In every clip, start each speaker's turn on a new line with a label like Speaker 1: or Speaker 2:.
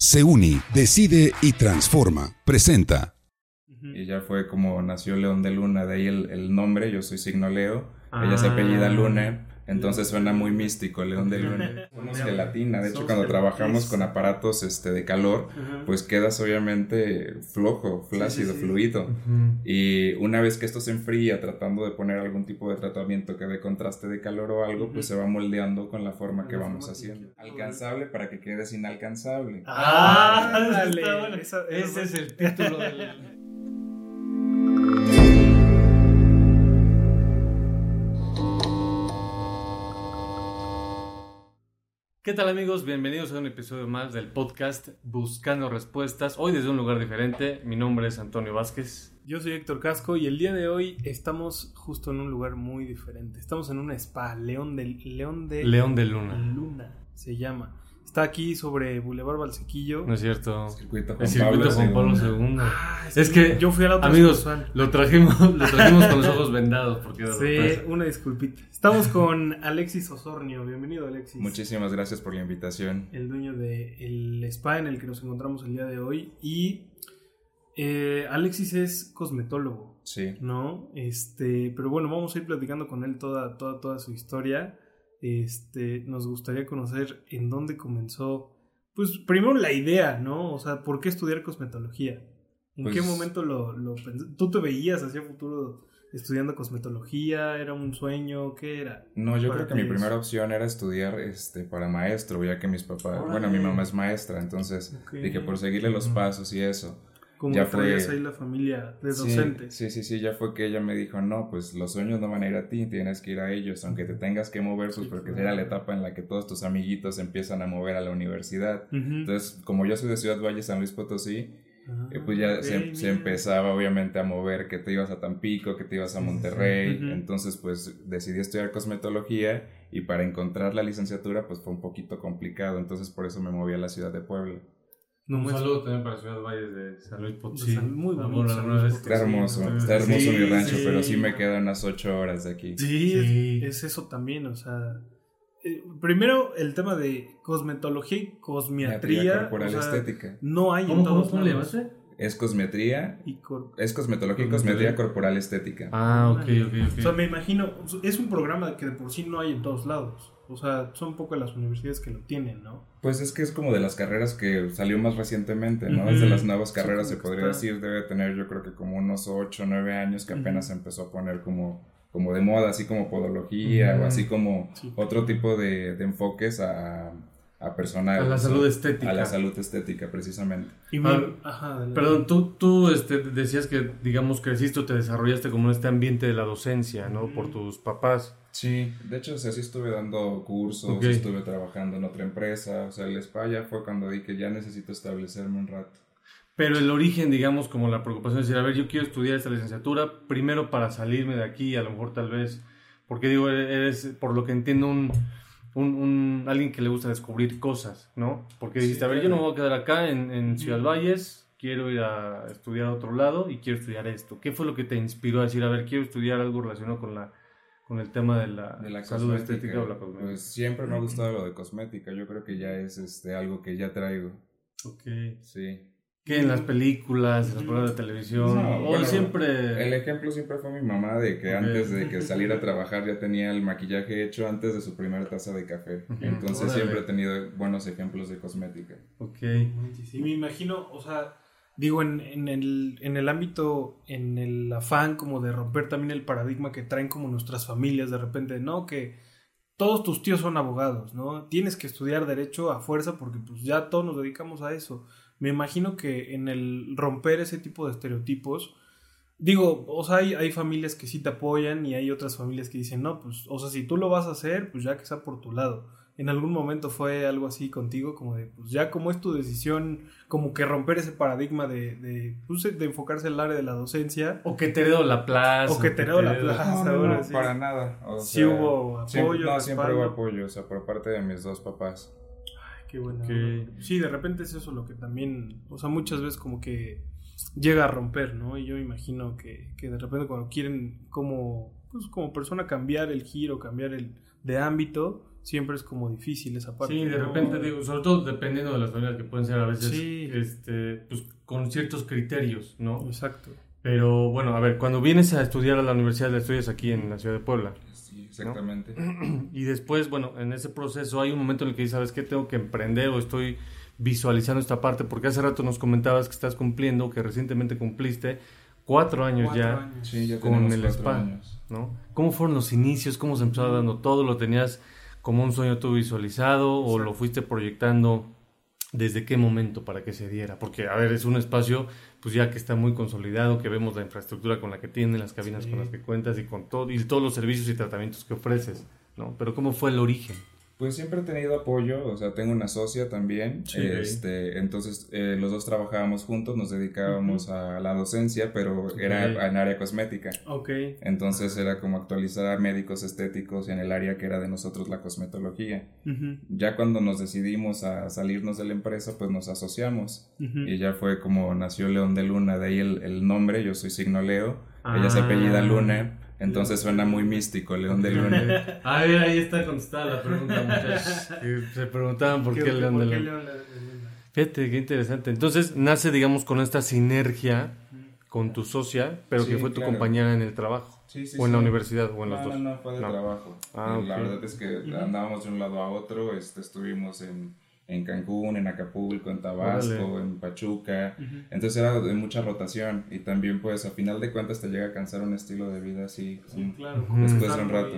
Speaker 1: Se une, decide y transforma. Presenta.
Speaker 2: Y ya fue como nació León de Luna, de ahí el, el nombre, yo soy signo Leo, ella se apellida Luna, entonces suena muy místico, León de Luna. Somos gelatina, de hecho cuando trabajamos con aparatos este, de calor, pues quedas obviamente flojo, flácido, fluido. Y una vez que esto se enfría, tratando de poner algún tipo de tratamiento que dé contraste de calor o algo, pues se va moldeando con la forma que vamos haciendo. Alcanzable para que quedes inalcanzable.
Speaker 3: Ah, dale. Ese es el título del... ¿Qué tal amigos? Bienvenidos a un episodio más del podcast Buscando Respuestas. Hoy desde un lugar diferente. Mi nombre es Antonio Vázquez.
Speaker 4: Yo soy Héctor Casco y el día de hoy estamos justo en un lugar muy diferente. Estamos en un spa, León de, León de,
Speaker 3: León de Luna.
Speaker 4: Luna se llama. Está aquí sobre Boulevard Valsequillo.
Speaker 3: No es cierto.
Speaker 2: Circuito Juan
Speaker 3: El circuito
Speaker 2: Pablo
Speaker 3: Juan Pablo
Speaker 2: II.
Speaker 3: II.
Speaker 4: Ah,
Speaker 3: Es que,
Speaker 4: yo fui a la otra
Speaker 3: amigos, lo trajimos, lo trajimos con los ojos vendados porque era
Speaker 4: Sí,
Speaker 3: sorpresa.
Speaker 4: una disculpita. Estamos con Alexis Osornio. Bienvenido, Alexis.
Speaker 2: Muchísimas gracias por la invitación.
Speaker 4: El dueño del spa en el que nos encontramos el día de hoy. Y eh, Alexis es cosmetólogo.
Speaker 2: Sí.
Speaker 4: ¿no? Este, pero bueno, vamos a ir platicando con él toda, toda, toda su historia. Este, nos gustaría conocer en dónde comenzó, pues primero la idea, ¿no? O sea, ¿por qué estudiar cosmetología? ¿En
Speaker 2: Pues-
Speaker 4: qué momento lo, lo ¿Tú te veías hacia futuro estudiando cosmetología? ¿Era un sueño? ¿Qué era?
Speaker 2: No, yo creo que mi primera opción era estudiar este, para maestro, ya que mis papás, bueno, mi mamá es maestra, entonces
Speaker 4: Ok.
Speaker 2: dije por seguirle los pasos y eso.
Speaker 4: Como
Speaker 2: ya
Speaker 4: que traías
Speaker 2: fue-
Speaker 4: ahí la familia de
Speaker 2: Sí,
Speaker 4: docentes.
Speaker 2: Sí, sí, sí, ya fue que ella me dijo, no, pues los sueños no van a ir a ti, tienes que ir a ellos, aunque te tengas que mover, pues
Speaker 4: Sí,
Speaker 2: porque
Speaker 4: claro.
Speaker 2: era la etapa en la que todos tus amiguitos empiezan a mover a la universidad. Entonces, como yo soy de Ciudad Valle, San Luis Potosí,
Speaker 4: Ah,
Speaker 2: eh, pues ya se, se
Speaker 4: mira.
Speaker 2: empezaba obviamente a mover que te ibas a Tampico, que te ibas a. Monterrey. Entonces, pues decidí estudiar cosmetología y para encontrar la licenciatura, pues fue un poquito complicado. Entonces, por eso me moví a la ciudad de Puebla.
Speaker 4: No
Speaker 3: un
Speaker 4: muestro-
Speaker 3: saludo también para Ciudad Valles de San Luis Potosí.
Speaker 4: Muy bonito San Luis Potosí.
Speaker 2: Está hermoso, está hermoso
Speaker 4: sí,
Speaker 2: mi rancho,
Speaker 4: sí.
Speaker 2: pero sí me quedan unas ocho horas de aquí.
Speaker 4: Sí,
Speaker 3: Sí.
Speaker 4: Es, es eso también, o sea. eh, primero, el tema de cosmetología y cosmiatría.
Speaker 2: corporal
Speaker 4: o sea,
Speaker 2: estética.
Speaker 4: No hay en
Speaker 3: ¿Cómo, cómo,
Speaker 4: todos
Speaker 3: cómo le
Speaker 4: lados.
Speaker 2: Es cosmetría,
Speaker 4: Y cor-
Speaker 2: es cosmetología y cosmetría corporal estética.
Speaker 3: Ah, ok, ok,
Speaker 4: O sea,
Speaker 3: ok.
Speaker 4: me imagino, es un programa que de por sí no hay en todos lados. O sea, son pocas las universidades que lo tienen, ¿no?
Speaker 2: Pues es que es como de las carreras que salió más recientemente, ¿no?
Speaker 3: Ujú.
Speaker 2: Es de las nuevas carreras, se podría
Speaker 4: está-
Speaker 2: decir, debe tener yo creo que como unos 8 o 9 años que apenas se empezó a poner como, como de moda, así como podología o así como
Speaker 4: Sí.
Speaker 2: otro tipo de, de enfoques a, a personal.
Speaker 3: A la salud estética.
Speaker 2: A la salud estética, precisamente.
Speaker 4: Y
Speaker 3: Ah,
Speaker 4: ajá.
Speaker 3: Perdón, tú, tú este, decías que, digamos, creciste o te desarrollaste como en este ambiente de la docencia, ¿no? Por tus papás.
Speaker 2: Sí, de hecho, o sea, sí estuve dando cursos, estuve trabajando en otra empresa, o sea, el spa ya fue cuando di que ya necesito establecerme un rato.
Speaker 3: Pero el origen, digamos, como la preocupación es decir, a ver, yo quiero estudiar esta licenciatura, primero para salirme de aquí, a lo mejor tal vez, porque digo, eres, por lo que entiendo, un, un, un- alguien que le gusta descubrir cosas, ¿no? Porque
Speaker 4: Sí,
Speaker 3: dijiste, a ver, yo no me voy a quedar acá en, en Ciudad. Valles, quiero ir a estudiar a otro lado y quiero estudiar esto. ¿Qué fue lo que te inspiró a decir, a ver, quiero estudiar algo relacionado con la con el tema de la,
Speaker 2: de la
Speaker 3: salud
Speaker 2: cosmética,
Speaker 3: estética o la cosmética?
Speaker 2: Pues siempre me ha gustado lo de cosmética. Yo creo que ya es este algo que ya traigo.
Speaker 3: Ok.
Speaker 2: Sí.
Speaker 3: ¿Qué en las películas, en los programas de televisión?
Speaker 2: No,
Speaker 3: o
Speaker 2: bueno,
Speaker 3: siempre...
Speaker 2: El ejemplo siempre fue mi mamá de que antes de que saliera a trabajar ya tenía el maquillaje hecho antes de su primera taza de café. Entonces
Speaker 3: Órale.
Speaker 2: siempre he tenido buenos ejemplos de cosmética.
Speaker 3: Ok.
Speaker 4: Sí, me imagino, o sea, digo, en, en el, en el ámbito, en el afán como de romper también el paradigma que traen como nuestras familias de repente, ¿no? Que todos tus tíos son abogados, ¿no? Tienes que estudiar derecho a fuerza porque pues ya todos nos dedicamos a eso. Me imagino que en el romper ese tipo de estereotipos, digo, o sea, hay, hay familias que sí te apoyan y hay otras familias que dicen, no, pues, o sea, si tú lo vas a hacer, pues ya que sea por tu lado. ¿En algún momento fue algo así contigo? Como de, pues ya como es tu decisión, como que romper ese paradigma de, de, pues, de enfocarse en el área de la docencia.
Speaker 3: O que te heredo la plaza.
Speaker 4: O que te heredo la plaza.
Speaker 2: No, no,
Speaker 4: ahora
Speaker 2: no,
Speaker 4: sí.
Speaker 2: para nada. O
Speaker 4: Sí
Speaker 2: sea,
Speaker 4: hubo
Speaker 2: siempre-
Speaker 4: apoyo,
Speaker 2: no, siempre hubo apoyo, o sea, por parte de mis dos papás.
Speaker 4: Ay, qué bueno. Sí, de repente es eso lo que también, o sea, muchas veces como que llega a romper, ¿no? Y yo me imagino que, que de repente cuando quieren como, pues como persona cambiar el giro, cambiar el de ámbito, siempre es como difícil esa parte.
Speaker 3: Sí, de
Speaker 4: ¿no?
Speaker 3: repente, digo, sobre todo dependiendo de las familias que pueden ser a veces,
Speaker 4: Sí.
Speaker 3: este, pues con ciertos criterios, ¿no?
Speaker 4: Exacto.
Speaker 3: Pero bueno, a ver, cuando vienes a estudiar a la universidad, la estudias aquí en la ciudad de Puebla.
Speaker 2: Sí, exactamente.
Speaker 3: Y después, bueno, en ese proceso hay un momento en el que dices, ¿sabes qué? Tengo que emprender o estoy visualizando esta parte, porque hace rato nos comentabas que estás cumpliendo, que recientemente cumpliste cuatro años
Speaker 4: Cuatro
Speaker 3: ya
Speaker 4: años.
Speaker 2: Sí, ya
Speaker 3: con el
Speaker 2: cuatro
Speaker 3: spa,
Speaker 2: años.
Speaker 3: ¿no? ¿Cómo fueron los inicios? ¿Cómo se empezó dando todo? ¿Lo tenías como un sueño tú visualizado o lo fuiste proyectando desde qué momento para que se diera? Porque, a ver, es un espacio pues ya que está muy consolidado, que vemos la infraestructura con la que tiene, las cabinas
Speaker 4: Sí.
Speaker 3: con las que cuentas y con todo y todos los servicios y tratamientos que ofreces, ¿no? Pero ¿cómo fue el origen?
Speaker 2: Pues siempre he tenido apoyo, o sea, tengo una socia también,
Speaker 3: Sí.
Speaker 2: este, entonces eh, los dos trabajábamos juntos, nos dedicábamos a la docencia, pero era en área cosmética.
Speaker 4: Ok.
Speaker 2: Entonces era como actualizar a médicos estéticos en el área que era de nosotros la cosmetología. Ya cuando nos decidimos a salirnos de la empresa, pues nos asociamos. Y ya fue como nació León de Luna, de ahí el, el nombre, yo soy signo Leo, ella se
Speaker 3: Ah.
Speaker 2: apellida Luna, entonces suena muy místico, León de Luna.
Speaker 3: A ver, ahí está contestada la pregunta, muchachos. Que Se preguntaban por qué, León de Luna.
Speaker 4: León Luna?
Speaker 3: Fíjate, qué interesante. Entonces nace, digamos, con esta sinergia con tu socia, pero
Speaker 2: Sí,
Speaker 3: que fue tu
Speaker 2: claro.
Speaker 3: compañera en el trabajo.
Speaker 2: Sí, sí,
Speaker 3: o en la universidad, o en
Speaker 2: no,
Speaker 3: los dos.
Speaker 2: No, no, fue de
Speaker 3: No.
Speaker 2: trabajo.
Speaker 3: Ah,
Speaker 2: La verdad es que andábamos de un lado a otro, este, estuvimos en, en Cancún, en Acapulco, en Tabasco,
Speaker 3: Órale.
Speaker 2: en Pachuca. Entonces era de mucha rotación y también pues a final de cuentas te llega a cansar un estilo de vida así.
Speaker 4: Sí, claro.
Speaker 2: Después de un rato.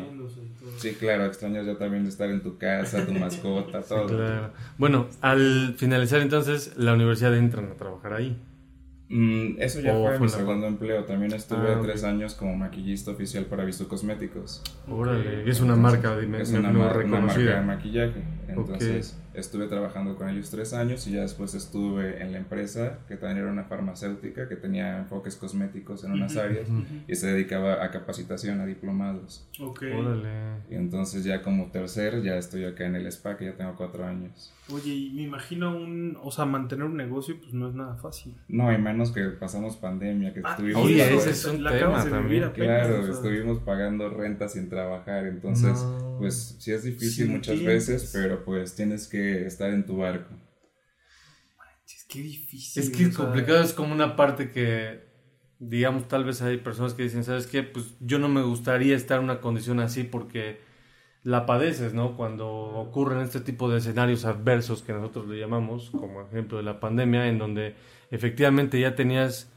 Speaker 2: Sí, claro, extrañas ya también de estar en tu casa, tu mascota, todo.
Speaker 3: Claro. Bueno, al finalizar entonces, la universidad entran a trabajar ahí.
Speaker 2: Mm, eso ya
Speaker 3: ¿O
Speaker 2: fue
Speaker 3: fue
Speaker 2: mi
Speaker 3: la-
Speaker 2: segundo empleo. También estuve
Speaker 3: Ah,
Speaker 2: tres años como maquillista oficial para Visto Cosméticos.
Speaker 3: Órale, es una marca de
Speaker 2: Es una,
Speaker 3: muy
Speaker 2: mar- una marca de
Speaker 3: reconocida.
Speaker 2: maquillaje. Entonces estuve trabajando con ellos tres años y ya después estuve en la empresa que también era una farmacéutica que tenía enfoques cosméticos en unas áreas y se dedicaba a capacitación, a diplomados.
Speaker 4: Ok.
Speaker 3: Órale.
Speaker 2: Y entonces ya como tercer ya estoy acá en el spa que ya tengo cuatro años.
Speaker 4: Oye, y me imagino un, o sea, mantener un negocio pues no es nada fácil.
Speaker 2: No, y menos que pasamos pandemia, que
Speaker 4: Ah,
Speaker 2: estuvimos...
Speaker 3: Oye, ese es un
Speaker 4: La acabas
Speaker 3: tema
Speaker 4: de vivir
Speaker 3: también.
Speaker 4: apenas,
Speaker 2: Claro,
Speaker 4: o sea.
Speaker 2: estuvimos pagando renta sin trabajar, entonces
Speaker 3: No.
Speaker 2: Pues sí es difícil
Speaker 4: Sí,
Speaker 2: muchas
Speaker 4: entiendes.
Speaker 2: veces, pero pues tienes que estar en tu barco.
Speaker 4: Es que difícil.
Speaker 3: Es que es
Speaker 4: o sea,
Speaker 3: complicado, es como una parte que, digamos, tal vez hay personas que dicen, ¿sabes qué? Pues yo no me gustaría estar en una condición así porque la padeces, ¿no? Cuando ocurren este tipo de escenarios adversos que nosotros le llamamos, como ejemplo de la pandemia, en donde efectivamente ya tenías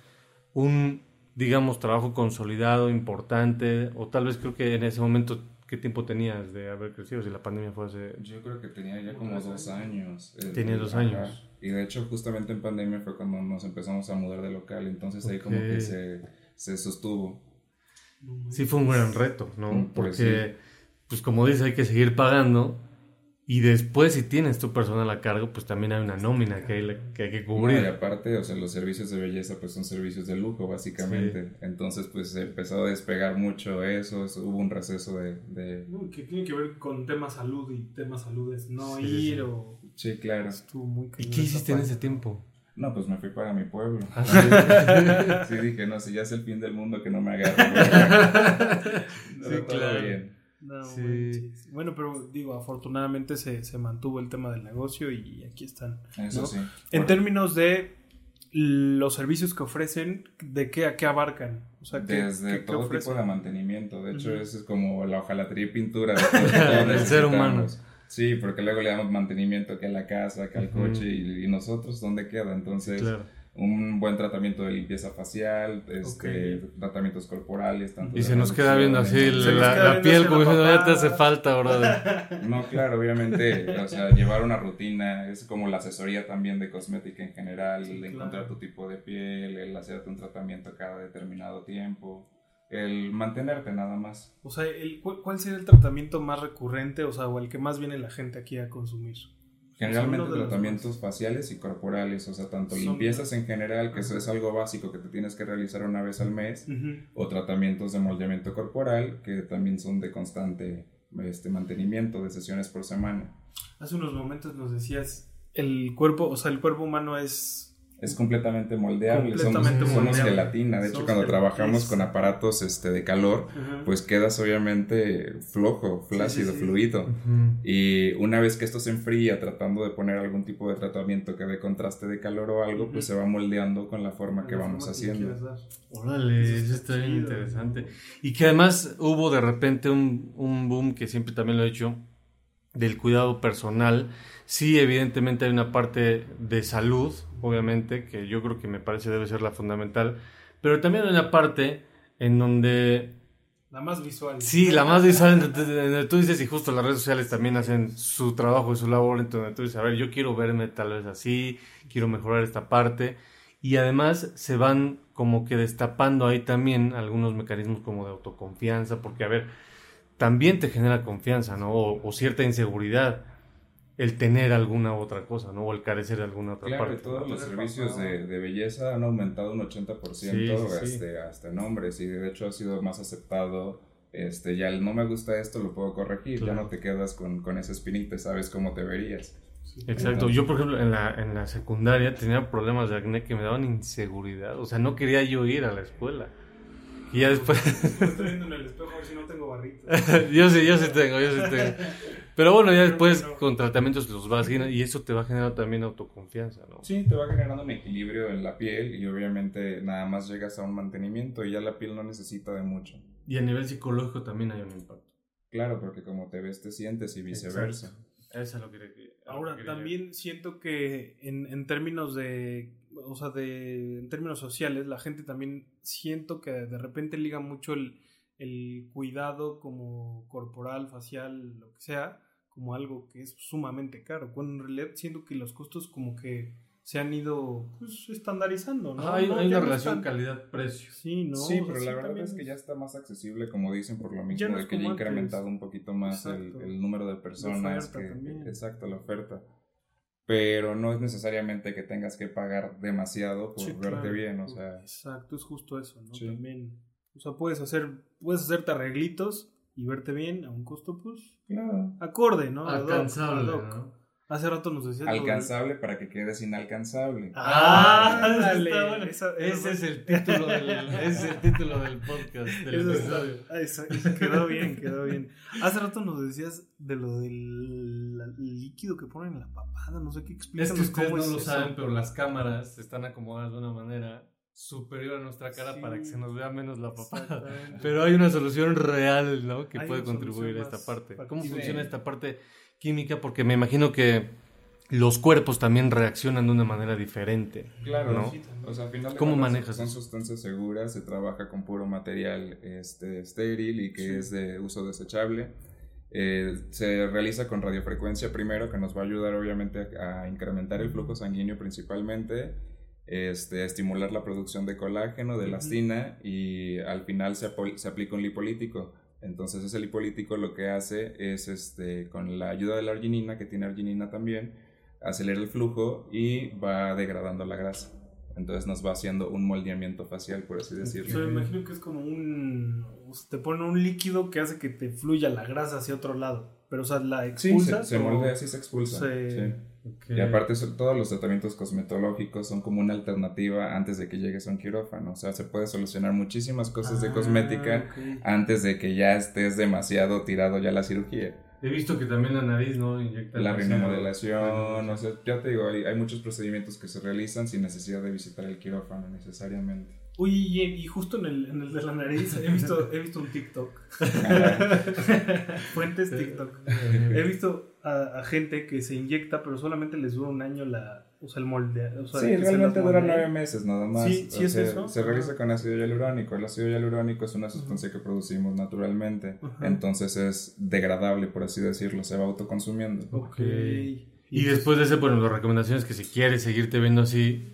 Speaker 3: un, digamos, trabajo consolidado, importante, o tal vez creo que en ese momento, ¿qué tiempo tenías de haber crecido? Si la pandemia fue hace...
Speaker 2: Yo creo que tenía ya como dos años. eh,
Speaker 3: Tenía dos años.
Speaker 2: Y de hecho justamente en pandemia fue cuando nos empezamos a mudar de local, entonces ahí como que se, se sostuvo.
Speaker 3: Sí fue un gran reto, ¿no?
Speaker 2: Mm, pues
Speaker 3: Porque, pues como dice, hay que seguir pagando. Y después, si tienes tu personal a cargo, pues también hay una nómina que hay, que, hay que
Speaker 2: No, y
Speaker 3: cubrir.
Speaker 2: aparte, o sea, los servicios de belleza pues son servicios de lujo básicamente. Entonces pues se empezó a despegar mucho eso, eso- hubo un receso de... de...
Speaker 4: No, que tiene que ver con tema salud y tema salud es no
Speaker 3: Sí, sí,
Speaker 4: ir
Speaker 3: sí.
Speaker 4: o
Speaker 2: Sí, claro.
Speaker 4: estuvo muy
Speaker 3: ¿Y
Speaker 4: cañón
Speaker 3: qué hiciste en ese tiempo?
Speaker 2: No, pues me fui para mi pueblo.
Speaker 3: Ah, sí.
Speaker 2: Sí, dije, no, si ya es el fin del mundo que no me agarre.
Speaker 3: Sí,
Speaker 2: sí,
Speaker 3: claro.
Speaker 2: claro. Bien.
Speaker 4: No
Speaker 3: Sí.
Speaker 4: manches. Bueno, pero digo, afortunadamente se, se mantuvo el tema del negocio y aquí están.
Speaker 2: Eso
Speaker 4: ¿no?
Speaker 2: sí.
Speaker 4: En términos de los servicios que ofrecen, ¿de qué a qué abarcan? O sea, ¿qué,
Speaker 2: Desde
Speaker 4: qué-
Speaker 2: todo tipo de mantenimiento. De hecho, eso es como la hojalatería y pintura.
Speaker 3: Del ser humano.
Speaker 2: Sí, porque luego le damos mantenimiento que a la casa, que al coche y, y nosotros, ¿dónde queda? Entonces,
Speaker 3: Claro.
Speaker 2: Un buen tratamiento de limpieza facial, este, tratamientos corporales. Tanto
Speaker 3: Y se nos queda viendo así la, piel como diciendo, ya te
Speaker 4: papada".
Speaker 3: hace falta, brother.
Speaker 2: No, claro, obviamente, o sea, llevar una rutina es como la asesoría también de cosmética en general,
Speaker 4: Sí,
Speaker 2: el de
Speaker 4: claro.
Speaker 2: encontrar tu tipo de piel, el hacerte un tratamiento cada determinado tiempo, el mantenerte nada más.
Speaker 4: O sea, el- cu- ¿cuál sería el tratamiento más recurrente, o sea, o el que más viene la gente aquí a consumir?
Speaker 2: Generalmente tratamientos faciales y corporales, o sea, tanto
Speaker 4: Son-
Speaker 2: limpiezas en general, que eso es algo básico que te tienes que realizar una vez al mes, o tratamientos de moldeamiento corporal, que también son de constante este, mantenimiento de sesiones por semana.
Speaker 4: Hace unos momentos nos decías, el cuerpo, o sea, el cuerpo humano es
Speaker 2: Es completamente moldeable,
Speaker 4: Completamente
Speaker 2: somos, somos gelatina. De hecho, cuando trabajamos con aparatos este, de calor, pues quedas obviamente flojo, flácido,
Speaker 4: sí, sí.
Speaker 2: fluido. Y una vez que esto se enfría, tratando de poner algún tipo de tratamiento que dé contraste de calor o algo, pues se va moldeando con la forma que
Speaker 4: La
Speaker 2: vamos
Speaker 4: forma que
Speaker 2: haciendo.
Speaker 4: dar.
Speaker 3: Órale,
Speaker 4: Eso
Speaker 3: eso
Speaker 4: está
Speaker 3: bien interesante. Y que además hubo de repente un, un boom que siempre también lo he hecho del cuidado personal. Sí, evidentemente hay una parte de salud, obviamente, que yo creo que me parece debe ser la fundamental, pero también hay una parte en donde
Speaker 4: La más visual.
Speaker 3: Sí, la más visual, en donde- tú dices, y justo las redes sociales también hacen su trabajo y su labor, en donde tú dices, a ver, yo quiero verme tal vez así, quiero mejorar esta parte, y además se van como que destapando ahí también algunos mecanismos como de autoconfianza, porque a ver, también te genera confianza, ¿no? O, o cierta inseguridad el tener alguna otra cosa, ¿no? O el carecer de alguna otra
Speaker 2: Claro,
Speaker 3: parte.
Speaker 2: y todos
Speaker 3: ¿no?
Speaker 2: los servicios de, de belleza han aumentado un 80%
Speaker 3: Sí, sí, sí.
Speaker 2: Este, hasta en hombres y de hecho ha sido más aceptado. Este, ya el no me gusta esto lo puedo corregir,
Speaker 3: Claro.
Speaker 2: ya no te quedas con, con esa espinita, sabes cómo te verías.
Speaker 3: Exacto. Yo, por ejemplo, en la, en la secundaria tenía problemas de acné que me daban inseguridad. O sea, no quería yo ir a la escuela. Y ya después...
Speaker 4: Me estoy viendo en el espejo a ver si no tengo barritas.
Speaker 3: yo sí, yo sí tengo, yo sí tengo. Pero bueno, ya después
Speaker 4: bueno.
Speaker 3: con tratamientos los vas generando y eso te va generando también autoconfianza, ¿no?
Speaker 2: Sí, te va generando un equilibrio en la piel y obviamente nada más llegas a un mantenimiento y ya la piel no necesita de mucho.
Speaker 3: Y a nivel psicológico también hay un impacto.
Speaker 2: Claro, porque como te ves te sientes y viceversa.
Speaker 3: Eso es lo que quería-
Speaker 4: Ahora,
Speaker 3: lo que quería
Speaker 4: también siento que en, en términos de, o sea, de, en términos sociales, la gente también siento que de repente liga mucho el, el cuidado como corporal, facial, lo que sea, como algo que es sumamente caro, cuando en realidad siento que los costos como que se han ido pues, estandarizando, ¿no?
Speaker 3: Ah, hay,
Speaker 4: No,
Speaker 3: hay una
Speaker 4: no
Speaker 3: relación
Speaker 4: están-
Speaker 3: calidad-precio.
Speaker 4: Sí, ¿no?
Speaker 2: sí,
Speaker 4: O sea,
Speaker 2: pero la verdad
Speaker 4: también
Speaker 2: es que ya está más accesible, como dicen, por lo
Speaker 4: Ya
Speaker 2: mismo
Speaker 4: no
Speaker 2: de que ya ha incrementado un poquito más el, el número de personas.
Speaker 4: oferta
Speaker 2: que,
Speaker 4: también.
Speaker 2: exacto, la oferta. Pero no es necesariamente que tengas que pagar demasiado por
Speaker 4: Sí,
Speaker 2: verte
Speaker 4: claro.
Speaker 2: bien, o sea,
Speaker 4: Exacto, es justo eso, ¿no?
Speaker 2: Sí.
Speaker 4: También, o sea, puedes hacer, puedes hacerte arreglitos y verte bien a un costo, pues,
Speaker 2: claro.
Speaker 4: acorde, ¿no?
Speaker 3: Alcanzable. ¿no?
Speaker 4: Hace rato nos decías...
Speaker 2: Alcanzable para que quedes inalcanzable.
Speaker 4: Ah,
Speaker 3: eso
Speaker 4: dale.
Speaker 3: está bueno.
Speaker 4: Esa-
Speaker 3: ese es el título del, ese es el título del podcast, del
Speaker 4: Eso está- ah, esa- quedó bien, quedó bien. Hace rato nos decías de lo del la- líquido que ponen en la papada, no sé qué
Speaker 3: Es
Speaker 4: explícanos
Speaker 3: que ustedes
Speaker 4: cómo
Speaker 3: no
Speaker 4: es
Speaker 3: lo
Speaker 4: eso.
Speaker 3: saben, pero las cámaras están acomodadas de una manera superior a nuestra cara
Speaker 4: Sí.
Speaker 3: para que se nos vea menos la papada. Pero hay una solución real, ¿no? Que
Speaker 4: Hay
Speaker 3: puede contribuir a esta parte. ¿Cómo funciona esta parte química? Porque me imagino que los cuerpos también reaccionan de una manera diferente.
Speaker 2: Claro,
Speaker 3: ¿no?
Speaker 2: O sea, al final de
Speaker 3: ¿Cómo manejas
Speaker 2: Son sustancias seguras, se trabaja con puro material este, estéril y que
Speaker 4: Sí.
Speaker 2: es de uso desechable. Eh, se realiza con radiofrecuencia primero, que nos va a ayudar obviamente a, incrementar el flujo sanguíneo principalmente, este, a estimular la producción de colágeno, de elastina y al final se aplica un lipolítico. Entonces ese lipolítico lo que hace es, este, con la ayuda de la arginina, que tiene arginina también, acelera el flujo y va degradando la grasa. Entonces nos va haciendo un moldeamiento facial, por así
Speaker 4: O sea,
Speaker 2: decirlo.
Speaker 4: me imagino que es como un... te ponen un líquido que hace que te fluya la grasa hacia otro lado. Pero, o sea, la
Speaker 2: Sí,
Speaker 4: expulsas
Speaker 2: se, moldea, así se expulsa.
Speaker 4: se-
Speaker 2: sí. Y aparte todos los tratamientos cosmetológicos son como una alternativa antes de que llegues a un quirófano. O sea, se puede solucionar muchísimas cosas de
Speaker 4: Ah,
Speaker 2: cosmética antes de que ya estés demasiado tirado ya a la cirugía.
Speaker 3: He visto que también la nariz, ¿no? Inyectan
Speaker 2: La rinomodelación, o sea, ya te digo, hay, hay muchos procedimientos que se realizan sin necesidad de visitar el quirófano necesariamente.
Speaker 4: Oye, y, y justo en el, en el de la nariz he visto, he visto un TikTok. Fuentes TikTok. He visto a, a gente que se inyecta, pero solamente les dura un año la, o sea, el molde. O sea,
Speaker 2: Sí, realmente dura nueve meses nada más.
Speaker 4: Sí, sí
Speaker 2: O
Speaker 4: es
Speaker 2: sea,
Speaker 4: eso.
Speaker 2: Se realiza con ácido hialurónico. El ácido hialurónico es una sustancia que producimos naturalmente. Entonces es degradable, por así decirlo. Se va autoconsumiendo.
Speaker 4: Ok.
Speaker 3: Y después de ese, bueno, la recomendación es que si quieres seguirte viendo así,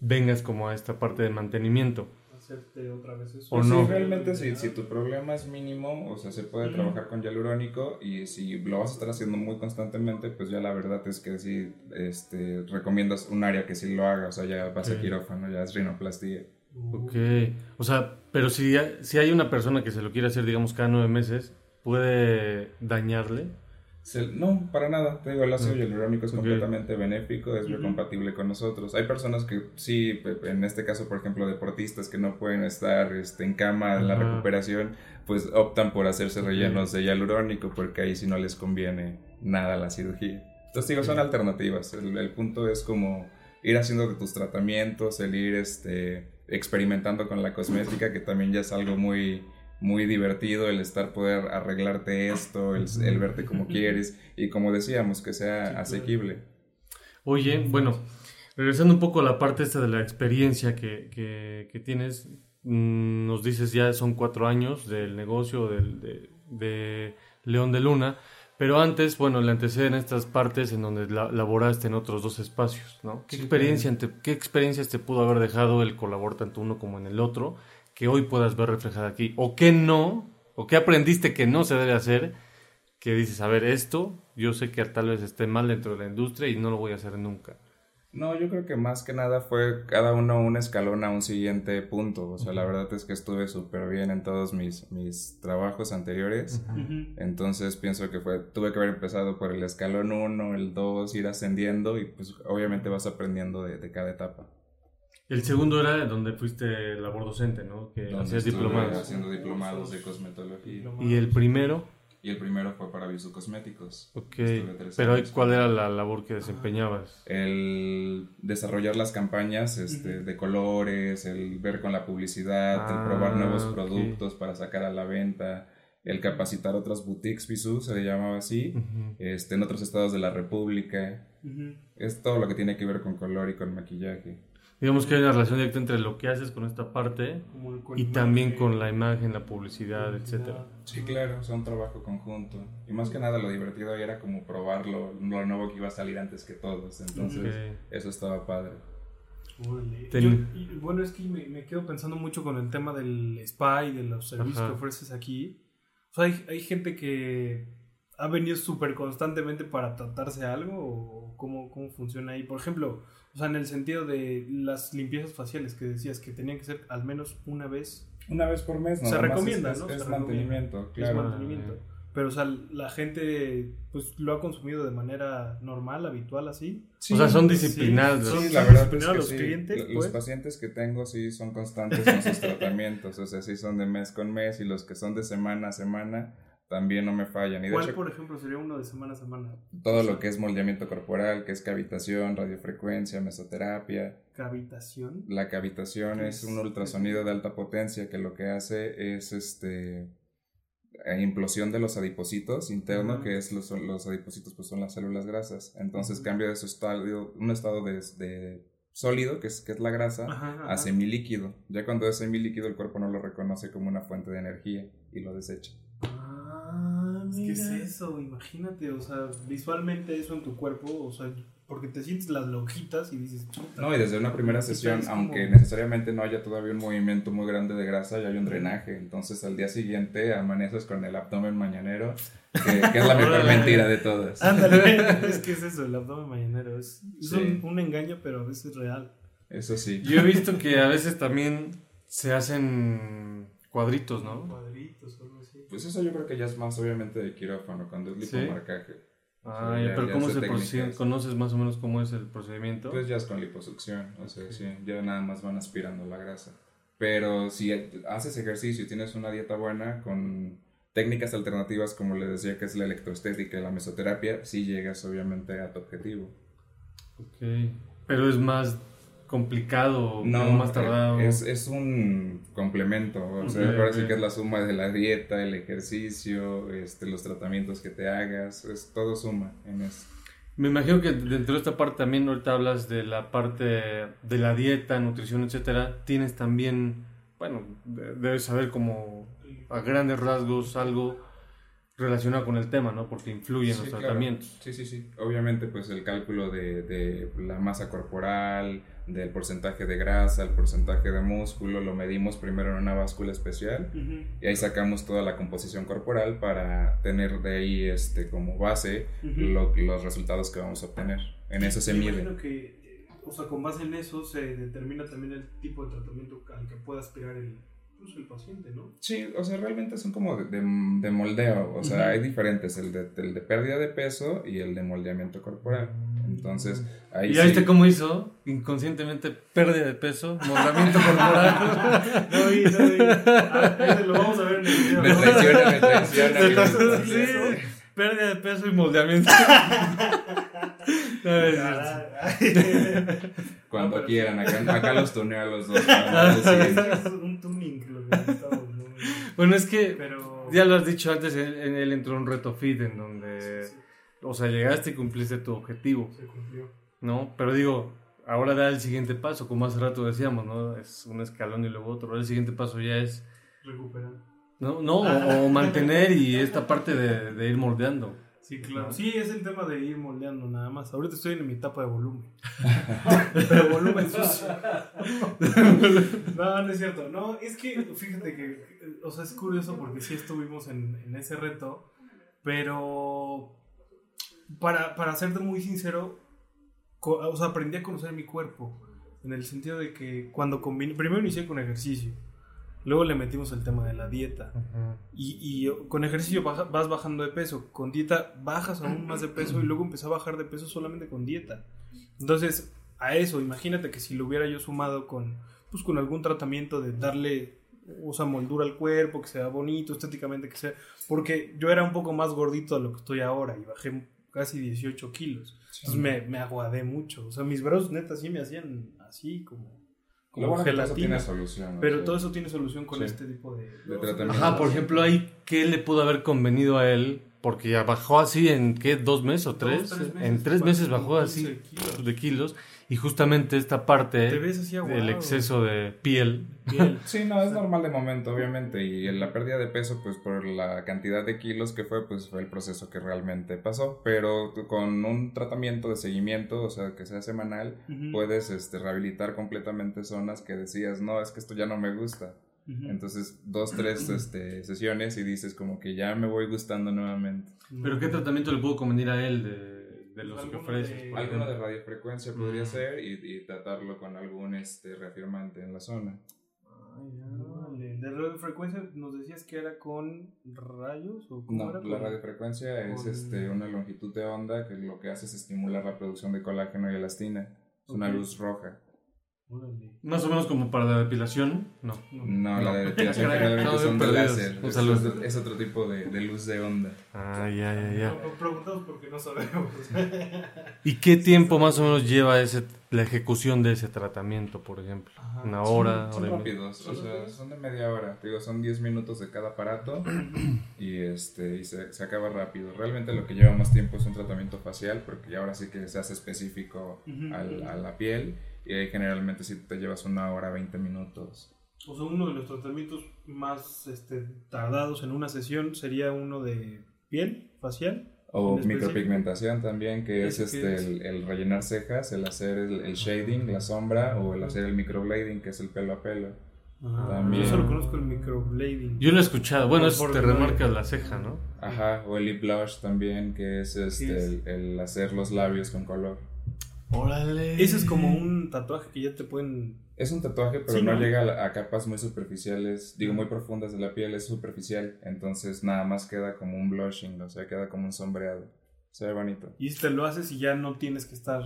Speaker 3: vengas como a esta parte de mantenimiento.
Speaker 4: Hacerte otra vez eso.
Speaker 3: O
Speaker 2: Pues
Speaker 3: no.
Speaker 2: sí, realmente si, si tu problema es mínimo, o sea, se puede trabajar con hialurónico y si lo vas a estar haciendo muy constantemente, pues ya la verdad es que sí, este, recomiendas un área que sí lo haga, o sea, ya vas
Speaker 3: Ok.
Speaker 2: a quirófano, ya es rinoplastia.
Speaker 3: Ok. O sea, pero si, si hay una persona que se lo quiere hacer, digamos, cada nueve meses, ¿puede dañarle?
Speaker 2: No, para nada. Te digo, el ácido hialurónico es completamente benéfico, es biocompatible con nosotros. Hay personas que sí, en este caso, por ejemplo, deportistas que no pueden estar este, en cama en la recuperación, pues optan por hacerse rellenos de hialurónico porque ahí sí no les conviene nada la cirugía. Entonces, digo, son alternativas. El, el punto es como ir haciendo de tus tratamientos, el ir este, experimentando con la cosmética, que también ya es algo muy muy divertido el estar poder arreglarte esto, el, verte como quieres y como decíamos, que sea asequible.
Speaker 3: Oye, bueno, regresando un poco a la parte esta de la experiencia que, que, tienes, mm, nos dices ya son cuatro años del negocio de, de, León de Luna, pero antes, bueno, le anteceden estas partes en donde laboraste en otros dos espacios, ¿no? ¿Qué, experiencia, ¿Qué experiencias te pudo haber dejado el colaborar tanto uno como en el otro? Que hoy puedas ver reflejada aquí, o que no, o que aprendiste que no se debe hacer, que dices, a ver, esto yo sé que tal vez esté mal dentro de la industria y no lo voy a hacer nunca.
Speaker 2: No, yo creo que más que nada fue cada uno un escalón a un siguiente punto. O sea, la verdad es que estuve súper bien en todos mis, mis trabajos anteriores. Entonces pienso que fue, tuve que haber empezado por el escalón 1, el 2, ir ascendiendo y pues obviamente vas aprendiendo de, de cada etapa.
Speaker 3: El segundo era donde fuiste labor docente, ¿no? Que hacías diplomados.
Speaker 2: haciendo diplomados de cosmetología.
Speaker 3: ¿Y el primero?
Speaker 2: Y el primero fue para Cosméticos.
Speaker 3: Ok. Pero ¿cuál era la labor que desempeñabas?
Speaker 2: El desarrollar las campañas este, de colores, el ver con la publicidad, el probar ah, nuevos productos para sacar a la venta, el capacitar otras boutiques Bisú, se le llamaba así, este, en otros estados de la República. Es todo lo que tiene que ver con color y con maquillaje
Speaker 3: digamos que hay una relación directa entre lo que haces con esta parte y también con la imagen, la publicidad, etcétera.
Speaker 2: Sí, claro, es un trabajo conjunto. Y más que nada lo divertido era como probarlo, lo nuevo que iba a salir antes que todos. Entonces, eso estaba padre.
Speaker 4: bueno, es que me, quedo pensando mucho con el tema del spa y de los servicios que ofreces aquí. O sea, hay, hay gente que ha venido súper constantemente para tratarse algo o cómo, cómo funciona ahí. Por ejemplo, o sea, en el sentido de las limpiezas faciales que decías que tenían que ser al menos una vez.
Speaker 2: Una vez por mes,
Speaker 4: ¿no? Se recomienda, ¿no?
Speaker 2: Es mantenimiento, claro.
Speaker 4: Es mantenimiento. Pero, o sea, la gente pues lo ha consumido de manera normal, habitual, así.
Speaker 3: o sea, son disciplinados.
Speaker 2: Sí, la verdad es que los clientes. Los pues. pacientes que tengo sí son constantes en sus tratamientos. O sea, sí son de mes con mes y los que son de semana a semana también no me fallan. Y
Speaker 4: ¿Cuál, por ejemplo, sería uno de semana a semana?
Speaker 2: Todo lo que es moldeamiento corporal, que es cavitación, radiofrecuencia, mesoterapia.
Speaker 4: ¿Cavitación?
Speaker 2: La cavitación es, un ultrasonido de alta potencia que lo que hace es este eh, implosión de los adipocitos internos, que es los, los adipocitos pues son las células grasas. Entonces cambia de su estado, un estado de, sólido, que es, que es la grasa, a semilíquido. Ya cuando es semilíquido el cuerpo no lo reconoce como una fuente de energía y lo desecha.
Speaker 4: ¿Qué es eso? Imagínate, o sea, visualmente eso en tu cuerpo, o sea, porque te sientes las lonjitas y dices...
Speaker 2: No, y desde una primera sesión, aunque necesariamente no haya todavía un movimiento muy grande de grasa, ya hay un drenaje. Entonces al día siguiente amaneces con el abdomen mañanero, que, es la mejor mentira de todas.
Speaker 4: Ándale, es que es eso, el abdomen mañanero. Es, un, un engaño, pero a veces real.
Speaker 2: Eso sí.
Speaker 3: Yo he visto que a veces también se hacen cuadritos, ¿no?
Speaker 4: Cuadritos, así.
Speaker 2: Pues eso yo creo que ya es más obviamente de quirófano, cuando es lipomarcaje.
Speaker 3: Ah, pero ¿cómo se ¿Conoces más o menos cómo es el procedimiento?
Speaker 2: Pues ya es con liposucción, o sea, sí, ya nada más van aspirando la grasa. Pero si haces ejercicio y tienes una dieta buena con técnicas alternativas como le decía que es la electroestética y la mesoterapia, sí llegas obviamente a tu objetivo.
Speaker 3: Ok, pero es más complicado no, más tardado.
Speaker 2: Es, es un complemento, o sea, ahora sí que es la suma de la dieta, el ejercicio, este, los tratamientos que te hagas, es todo suma en eso.
Speaker 3: Me imagino que dentro de esta parte también ahorita hablas de la parte de la dieta, nutrición, etcétera. Tienes también, bueno, debes saber como a grandes rasgos algo relacionado con el tema, ¿no? Porque influye en los tratamientos.
Speaker 2: Sí, sí, sí. Obviamente, pues el cálculo de, de la masa corporal, del porcentaje de grasa, el porcentaje de músculo, lo medimos primero en una báscula especial y ahí sacamos toda la composición corporal para tener de ahí este, como base los resultados que vamos a obtener. En eso se mide.
Speaker 4: Que, o sea, con base en eso se determina también el tipo de tratamiento al que pueda aspirar el, pues, el paciente, ¿no?
Speaker 2: Sí, o sea, realmente son como de, de, de moldeo, o sea, hay diferentes, el de, el de pérdida de peso y el de moldeamiento corporal. Entonces, ahí
Speaker 3: ¿Y ya viste
Speaker 2: sí-
Speaker 3: cómo hizo? Inconscientemente pérdida de peso, moldeamiento corporal.
Speaker 4: No vi, no vi. Ah, lo vamos a ver en el video.
Speaker 2: Me traiciona, me traiciona.
Speaker 3: Sí, pérdida de peso y moldeamiento. No, es-
Speaker 2: Cuando quieran, acá, acá los tuneo a los dos.
Speaker 4: Es un tuning lo que necesitamos, ¿no?
Speaker 3: Bueno, es que
Speaker 4: Pero.
Speaker 3: ya lo has dicho antes, en, en él entró un reto fit en donde,
Speaker 4: Sí, sí,
Speaker 3: o sea, llegaste y cumpliste tu objetivo,
Speaker 4: se cumplió.
Speaker 3: ¿no? Pero digo, ahora da el siguiente paso, como hace rato decíamos, ¿no? Es un escalón y luego otro. Ahora el siguiente paso ya es,
Speaker 4: Recuperar.
Speaker 3: no, no o, o mantener y esta parte de, de ir moldeando.
Speaker 4: Sí, claro. Sí, es el tema de ir moldeando nada más. Ahorita estoy en mi etapa de volumen. Pero volumen sucio. No, no es cierto. No, es que fíjate que, o sea, es curioso porque sí estuvimos en, en ese reto, pero para, para serte muy sincero, o sea, aprendí a conocer mi cuerpo. En el sentido de que cuando combiné, primero inicié con ejercicio, luego le metimos el tema de la dieta. Y, y con ejercicio baja- vas bajando de peso, con dieta bajas aún más de peso y luego empecé a bajar de peso solamente con dieta. Entonces, a eso, imagínate que si lo hubiera yo sumado con, pues, con algún tratamiento de darle, o sea, moldura al cuerpo, que sea bonito, estéticamente, que sea... Porque yo era un poco más gordito de lo que estoy ahora y bajé casi 18 kilos. Entonces me, me aguadé mucho. O sea, mis brazos neta sí me hacían así como, como
Speaker 2: bueno que tiene solución. o
Speaker 4: Pero
Speaker 2: sea,
Speaker 4: todo eso tiene solución con
Speaker 2: Sí.
Speaker 4: este tipo de...
Speaker 2: De tratamiento.
Speaker 3: Ajá, por ejemplo, ahí, ¿qué le pudo haber convenido a él? Porque ya bajó así en, ¿qué? ¿Dos meses o
Speaker 4: Dos,
Speaker 3: tres?
Speaker 4: meses,
Speaker 3: en tres meses
Speaker 4: bajó
Speaker 3: bajó
Speaker 4: 15
Speaker 3: así
Speaker 4: kilos.
Speaker 3: de kilos. Y justamente esta parte
Speaker 4: Te ves así aguado.
Speaker 3: del exceso de piel.
Speaker 4: Piel.
Speaker 2: Sí, no, es normal de momento, obviamente, y la pérdida de peso, pues por la cantidad de kilos que fue, pues fue el proceso que realmente pasó, pero con un tratamiento de seguimiento, o sea, que sea semanal,
Speaker 4: Ujú.
Speaker 2: puedes este, rehabilitar completamente zonas que decías, no, es que esto ya no me gusta. Entonces, dos, tres este, sesiones y dices como que ya me voy gustando nuevamente.
Speaker 3: ¿Pero qué tratamiento le pudo convenir a él de, de los que ofreces?
Speaker 4: de-
Speaker 2: Alguno de radiofrecuencia podría
Speaker 3: Mm.
Speaker 2: ser y, y tratarlo con algún este, reafirmante en la zona.
Speaker 4: Vale. De radiofrecuencia nos decías que era con rayos o cómo
Speaker 2: No,
Speaker 4: era?
Speaker 2: la
Speaker 4: Con-
Speaker 2: radiofrecuencia es
Speaker 4: con-
Speaker 2: este, una longitud de onda que lo que hace es estimular la producción de colágeno y elastina. Es una
Speaker 4: Ok.
Speaker 2: luz roja.
Speaker 4: Órale.
Speaker 3: Más o menos como para la depilación, no.
Speaker 2: No,
Speaker 3: No.
Speaker 2: la de depilación generalmente son de Es, otro tipo de, de luz de onda.
Speaker 3: Ah, ya, ya, ya.
Speaker 4: No, preguntamos porque no sabemos.
Speaker 3: ¿Y qué tiempo más o menos lleva ese, la ejecución de ese tratamiento, por ejemplo?
Speaker 4: Ajá.
Speaker 3: ¿Una hora?
Speaker 2: Son rápidos, o sea, son de media hora. Digo, son 10 minutos de cada aparato y, este, y se, se acaba rápido. Realmente lo que lleva más tiempo es un tratamiento facial porque ya ahora sí que se hace específico al- a la piel y ahí generalmente sí te llevas una hora, 20 minutos.
Speaker 4: O sea, uno de los tratamientos más este, tardados en una sesión sería uno de piel facial.
Speaker 2: O micropigmentación también, que es
Speaker 4: ¿Ese
Speaker 2: este
Speaker 4: es?
Speaker 2: el, el rellenar cejas, el hacer el, el shading, la sombra, o el hacer el microblading, que es el pelo a pelo. También.
Speaker 4: Yo solo conozco el microblading.
Speaker 3: Yo lo he escuchado. Bueno,
Speaker 4: Por-
Speaker 3: es,
Speaker 4: por-
Speaker 3: te remarcas la ceja, ¿no?
Speaker 2: Ajá, o el lip blush también, que es este
Speaker 4: es?
Speaker 2: el, el hacer los labios con color.
Speaker 3: Órale.
Speaker 4: Ese es como un tatuaje que ya te pueden...
Speaker 2: Es un tatuaje, pero
Speaker 4: Sí,
Speaker 2: no,
Speaker 4: ¿no?
Speaker 2: llega a, a capas muy superficiales, digo muy profundas de la piel, es superficial, entonces nada más queda como un blushing, o sea, queda como un sombreado. Se ve bonito.
Speaker 4: Y si te lo haces y ya no tienes que estar...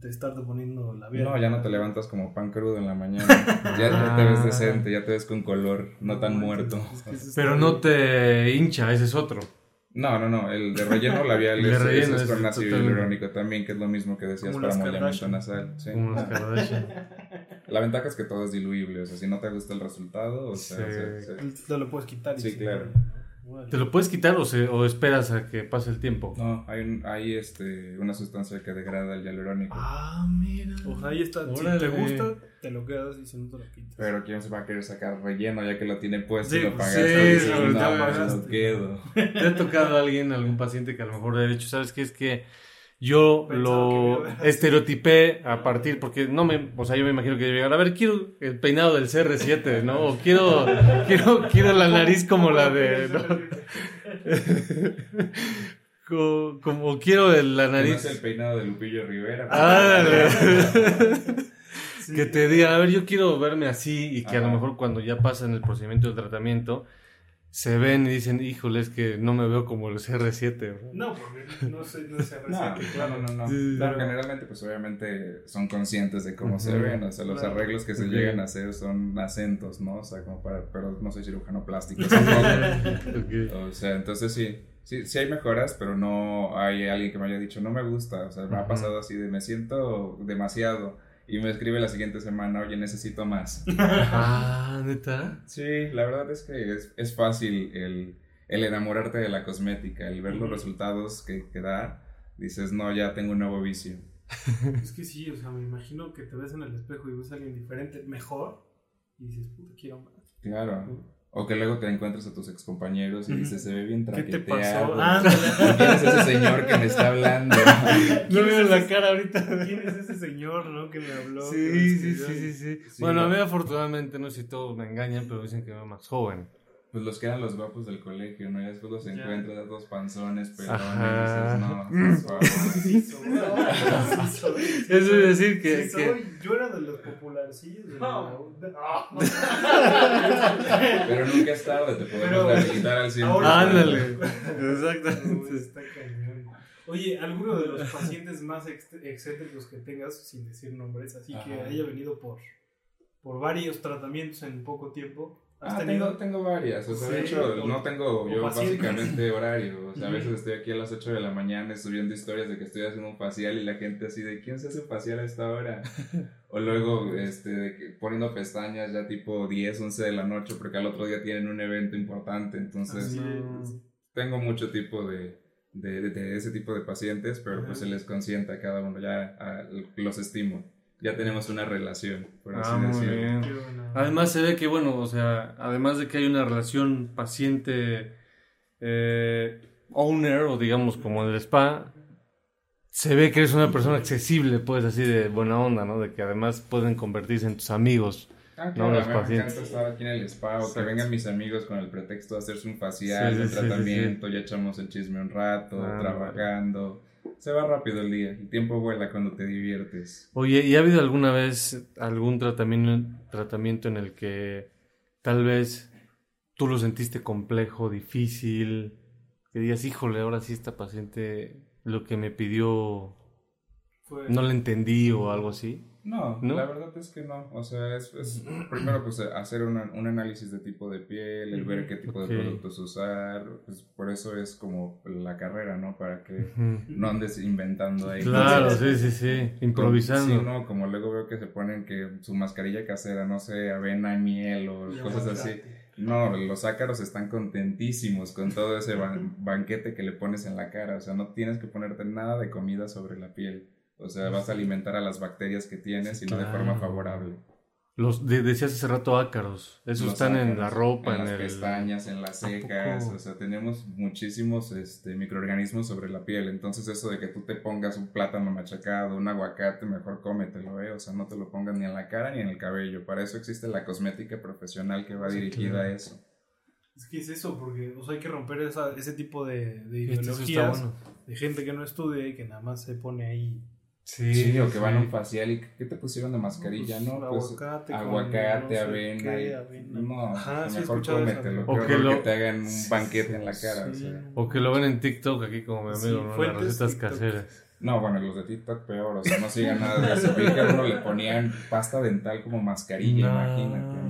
Speaker 4: Te estarte poniendo labial.
Speaker 2: No, ya no te levantas como pan crudo en la mañana. ya, ya te ves decente, ya te ves con color, no tan muerto.
Speaker 4: Es que eso
Speaker 3: Pero no te hincha, ese es otro.
Speaker 2: No, no, no, el de relleno labial
Speaker 3: El de
Speaker 2: es,
Speaker 3: relleno
Speaker 2: es,
Speaker 3: es
Speaker 2: con ácido
Speaker 3: totalmente-
Speaker 2: hialurónico también, que es lo mismo que decías para
Speaker 4: Kardashian.
Speaker 2: nasal. sí.
Speaker 3: Como las Kardashian.
Speaker 2: La ventaja es que todo es diluible, o sea, si no te gusta el resultado, o sea,
Speaker 3: Sí.
Speaker 4: Te lo puedes quitar. y
Speaker 2: Sí,
Speaker 4: se-
Speaker 2: claro.
Speaker 3: ¿Te lo puedes quitar o, se- o esperas a que pase el tiempo?
Speaker 2: No, hay, un, hay este, una sustancia que degrada el hialurónico.
Speaker 3: Ah, mira.
Speaker 4: O sea, ahí está.
Speaker 3: Órale.
Speaker 4: Si te gusta, te lo quedas y si no te lo quitas.
Speaker 2: Pero quién se va a querer sacar relleno ya que lo tiene puesto
Speaker 4: Sí,
Speaker 2: y lo
Speaker 4: pues,
Speaker 2: pagaste.
Speaker 3: sí,
Speaker 2: Sí,
Speaker 3: sobre
Speaker 2: no, pues,
Speaker 4: pagaste.
Speaker 2: lo quedo.
Speaker 3: ¿Te ha tocado a alguien, algún paciente que a lo mejor le ha dicho, sabes qué? Es que yo lo estereotipé a partir, porque no me, o sea, yo me imagino que llegar, a ver, quiero el peinado del CR7, ¿no? O quiero, quiero, quiero la nariz como la de, ¿no? como, como quiero la
Speaker 2: Que no es
Speaker 3: nariz.
Speaker 2: el peinado de Lupillo Rivera.
Speaker 3: Ah, que te diga, a ver, yo quiero verme así y que a lo mejor cuando ya pasan el procedimiento del tratamiento se ven y dicen, híjole, es que no me veo como el
Speaker 4: CR7. No, porque no, soy, no CR7.
Speaker 2: no, claro, no, no. Claro, generalmente, pues obviamente son conscientes de cómo se ven, o sea, los arreglos que se llegan a hacer son acentos, ¿no? O sea, como para, pero no soy cirujano plástico O sea, entonces sí, sí, sí hay mejoras, pero no hay alguien que me haya dicho, no me gusta, o sea, me ha pasado así de me siento demasiado y me escribe la siguiente semana, oye, necesito más.
Speaker 3: ah, ¿neta?
Speaker 2: Sí, la verdad es que es, es fácil el, el, enamorarte de la cosmética, el ver los resultados que, que, da, dices, no, ya tengo un nuevo vicio.
Speaker 4: Es que sí, o sea, me imagino que te ves en el espejo y ves a alguien diferente, mejor, y dices, puta, quiero más.
Speaker 2: Claro. O que luego te encuentras a tus excompañeros y dices, se ve bien traqueteado.
Speaker 4: ¿Qué te pasó?
Speaker 2: ¿Quién es ese señor que me está hablando?
Speaker 3: no veo la cara ahorita.
Speaker 4: ¿Quién es ese señor, no? Que me habló.
Speaker 3: Sí, sí, sí, sí, sí, Bueno, a mí afortunadamente, no sé si todos me engañan, pero dicen que veo más joven
Speaker 2: pues los que eran los guapos del colegio, ¿no? Y después los encuentras a dos panzones, pelones, y dices, no,
Speaker 3: Eso es decir que,
Speaker 4: Yo era de los popularcillos de no.
Speaker 2: Pero nunca es tarde, te podemos rehabilitar al 100%.
Speaker 3: Ándale, exactamente.
Speaker 4: está cañón. Oye, ¿alguno de los pacientes más excéntricos que tengas, sin decir nombres, así que haya venido por, por varios tratamientos en poco tiempo?
Speaker 2: Ah, tengo, tengo varias, o sea, de hecho, no tengo yo básicamente horario, o sea, a veces estoy aquí a las 8 de la mañana subiendo historias de que estoy haciendo un facial y la gente así de, ¿quién se hace facial a esta hora? o luego, este, poniendo pestañas ya tipo 10, 11 de la noche porque al otro día tienen un evento importante, entonces tengo mucho tipo de, de, de, ese tipo de pacientes, pero pues se les consienta a cada uno, ya los estimo ya tenemos una relación, por así ah, decirlo.
Speaker 3: Además se ve que, bueno, o sea, además de que hay una relación paciente eh, owner, o digamos como en el spa, se ve que eres una persona accesible, pues así de buena onda, ¿no? De que además pueden convertirse en tus amigos.
Speaker 2: Ah, claro, ¿no? Los me pacientes. encanta estar aquí en el spa o que vengan mis amigos con el pretexto de hacerse un facial, un tratamiento, ya echamos el chisme un rato, ah, trabajando. Se va rápido el día, el tiempo vuela cuando te diviertes.
Speaker 3: Oye, ¿y ha habido alguna vez algún tratamiento, tratamiento en el que tal vez tú lo sentiste complejo, difícil, que digas, híjole, ahora sí esta paciente lo que me pidió no le entendí o algo así?
Speaker 2: No, la verdad es que no. O sea, es, es primero pues hacer un análisis de tipo de piel, el ver qué tipo de productos usar. Pues por eso es como la carrera, ¿no? Para que no andes inventando ahí.
Speaker 3: Claro, sí, sí, sí. Improvisando.
Speaker 2: Sí, no, como luego veo que se ponen que su mascarilla casera, no sé, avena y miel o cosas así. No, los ácaros están contentísimos con todo ese banquete que le pones en la cara. O sea, no tienes que ponerte nada de comida sobre la piel. O sea, vas a alimentar a las bacterias que tienes y no de forma favorable.
Speaker 3: Los decías hace rato ácaros, esos están en la ropa,
Speaker 2: en, las pestañas, en las cejas, o sea, tenemos muchísimos este, microorganismos sobre la piel, entonces eso de que tú te pongas un plátano machacado, un aguacate, mejor cómetelo, ¿eh? o sea, no te lo pongas ni en la cara ni en el cabello, para eso existe la cosmética profesional que va dirigida a eso.
Speaker 4: Es que es eso, porque o sea, hay que romper ese tipo de, de ideologías de gente que no estudia y que nada más se pone ahí
Speaker 2: Sí, o que van a un facial y ¿qué te pusieron de mascarilla? No, pues, aguacate, aguacate avena, y, No, mejor cómetelo, o que, lo... que te hagan un banquete en la cara. O, sea.
Speaker 3: o, que lo ven en TikTok aquí como mi amigo, ¿no? Las recetas caseras.
Speaker 2: No, bueno, los de TikTok peor, o sea, no sigan nada de eso. Uno le ponían pasta dental como mascarilla, imagínate,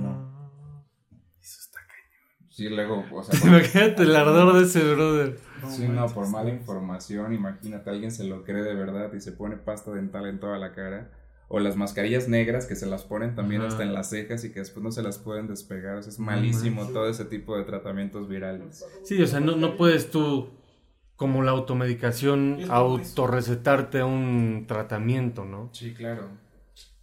Speaker 2: Sí, luego, o sea...
Speaker 3: Imagínate el ardor de ese brother
Speaker 2: sí, no, por mala información, imagínate, alguien se lo cree de verdad y se pone pasta dental en toda la cara. O las mascarillas negras que se las ponen también hasta en las cejas y que después no se las pueden despegar. O sea, es malísimo todo ese tipo de tratamientos virales.
Speaker 3: Sí, o sea, no, no puedes tú, como la automedicación, autorrecetarte un tratamiento, ¿no?
Speaker 2: Sí, claro.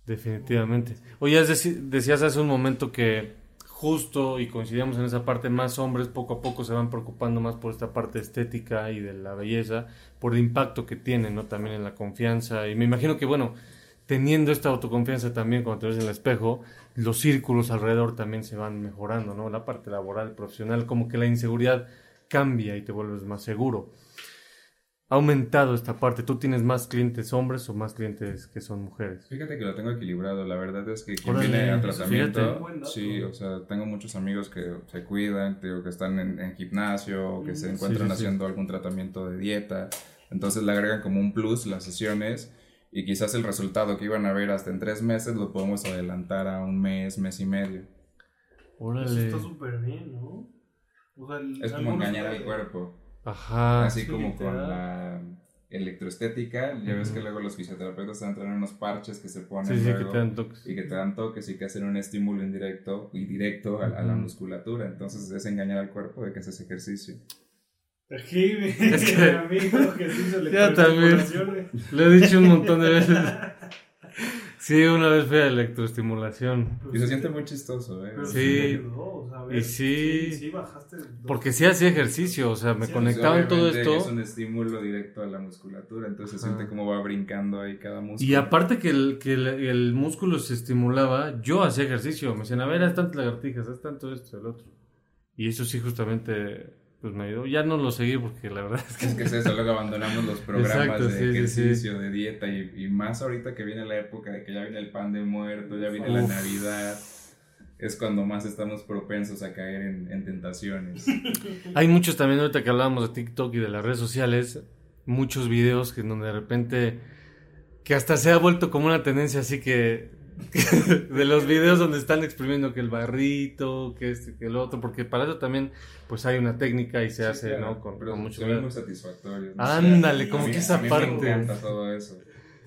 Speaker 3: Definitivamente. Oye, decías hace un momento que justo y coincidimos en esa parte, más hombres poco a poco se van preocupando más por esta parte estética y de la belleza, por el impacto que tienen, ¿no? También en la confianza. Y me imagino que, bueno, teniendo esta autoconfianza también cuando te ves en el espejo, los círculos alrededor también se van mejorando, ¿no? La parte laboral, profesional, como que la inseguridad cambia y te vuelves más seguro. Ha aumentado esta parte? ¿Tú tienes más clientes hombres o más clientes que son mujeres?
Speaker 2: Fíjate que lo tengo equilibrado. La verdad es que quien viene a tratamiento, sí, o sea, tengo muchos amigos que se cuidan, digo, que están en, en gimnasio, o que se encuentran
Speaker 3: sí, sí.
Speaker 2: haciendo algún tratamiento de dieta. Entonces le agregan como un plus las sesiones y quizás el resultado que iban a ver hasta en tres meses lo podemos adelantar a un mes, mes y medio.
Speaker 4: Eso
Speaker 3: Órale.
Speaker 4: está súper bien, ¿no? O sea, el-
Speaker 2: Es como engañar al cuerpo.
Speaker 3: Ajá.
Speaker 2: Así
Speaker 4: sí,
Speaker 2: como con la electroestética, ya ves
Speaker 3: Ujú.
Speaker 2: que luego los fisioterapeutas te dan unos parches que se ponen
Speaker 3: Sí, sí, que te dan toques.
Speaker 2: y que te dan toques y que hacen un estímulo indirecto y directo a, a la musculatura. Entonces es engañar al cuerpo de que haces ejercicio.
Speaker 4: Aquí,
Speaker 3: Es que-
Speaker 4: amigo que se hizo
Speaker 3: Ya también. Lo he dicho un montón de veces. Sí, una vez fui a electroestimulación.
Speaker 2: Y se siente muy chistoso, ¿eh?
Speaker 4: Pero
Speaker 3: Sí.
Speaker 4: sí. o sea, ver,
Speaker 3: Y sí.
Speaker 4: sí. sí bajaste.
Speaker 3: Porque sí hacía ejercicio, o sea, me
Speaker 4: Sí,
Speaker 3: conectaba en todo
Speaker 2: Obviamente
Speaker 3: esto.
Speaker 2: Es un estímulo directo a la musculatura, entonces se
Speaker 3: Ajá.
Speaker 2: siente como va brincando ahí cada músculo.
Speaker 3: Y aparte que el, que el, el músculo se estimulaba, yo hacía ejercicio. Me decían, a ver, haz tantas lagartijas, haz tanto esto, el otro. Y eso sí, justamente, pues me ayudó. Ya no lo seguí porque la verdad es que.
Speaker 2: Es que es eso, luego abandonamos los programas
Speaker 3: Exacto,
Speaker 2: de
Speaker 3: sí, sí,
Speaker 2: ejercicio, de dieta y, y más ahorita que viene la época de que ya viene el pan de muerto, ya viene la. Navidad, es cuando más estamos propensos a caer en, en tentaciones.
Speaker 3: Hay muchos también, ahorita que hablábamos de TikTok y de las redes sociales, muchos videos que en donde de repente. que hasta se ha vuelto como una tendencia así que. de los videos donde están exprimiendo que el barrito, que este, que el otro, porque para eso también pues hay una técnica y se
Speaker 2: Sí,
Speaker 3: hace,
Speaker 2: claro,
Speaker 3: ¿no? Con,
Speaker 2: pero
Speaker 3: con mucho
Speaker 2: muy satisfactorios. ¿no?
Speaker 3: Ándale,
Speaker 2: A
Speaker 3: como
Speaker 2: mí-
Speaker 3: que esa
Speaker 2: a mí
Speaker 3: parte.
Speaker 2: Me encanta todo eso.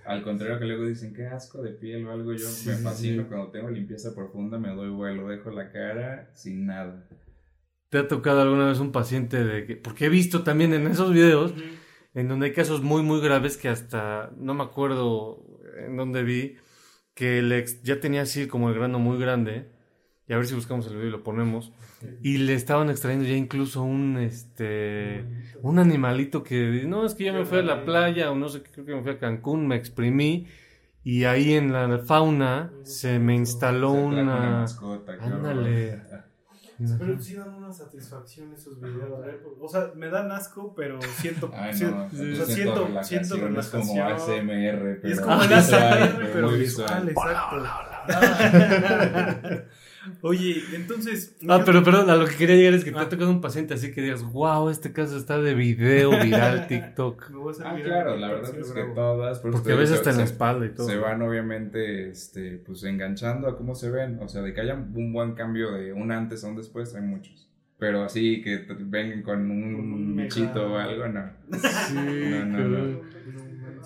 Speaker 2: Al contrario que luego dicen que asco de piel o algo, yo
Speaker 3: Sí,
Speaker 2: me
Speaker 3: sí,
Speaker 2: fascino
Speaker 3: sí.
Speaker 2: cuando tengo limpieza profunda, me doy vuelo, dejo la cara sin nada.
Speaker 3: ¿Te ha tocado alguna vez un paciente de que.? Porque he visto también en esos videos,
Speaker 4: Ujú.
Speaker 3: en donde hay casos muy, muy graves que hasta. No me acuerdo en dónde vi, que el ex ya tenía así como el grano muy grande. Y a ver si buscamos el video y lo ponemos. Y le estaban extrayendo ya incluso un este un animalito que no es que yo me fui a la playa o no sé qué creo que me fui a Cancún, me exprimí y ahí en la fauna se me instaló una ándale.
Speaker 4: Pero sí dan una satisfacción esos videos. ¿eh? O sea, me dan asco, pero siento.
Speaker 2: Ay,
Speaker 4: si-
Speaker 2: no,
Speaker 4: o sea, siento, siento
Speaker 2: relajación, es como
Speaker 4: relajación.
Speaker 2: ASMR, pero
Speaker 4: Y es como el
Speaker 2: visual,
Speaker 4: ASMR, pero visual. exacto. Oye, entonces.
Speaker 3: Ah, pero perdón, a lo que quería llegar es que te
Speaker 4: Ah.
Speaker 3: ha tocado un paciente así que digas, wow, este caso está de video viral TikTok.
Speaker 4: Me voy a hacer
Speaker 2: Ah, claro, la verdad es que
Speaker 4: bravo.
Speaker 2: todas, por
Speaker 3: Porque a veces está en la espalda y todo.
Speaker 2: Se van obviamente este, pues enganchando a cómo se ven. O sea, de que haya un buen cambio de un antes a un después, hay muchos. Pero así que vengan con un, bichito o algo, no.
Speaker 3: Sí,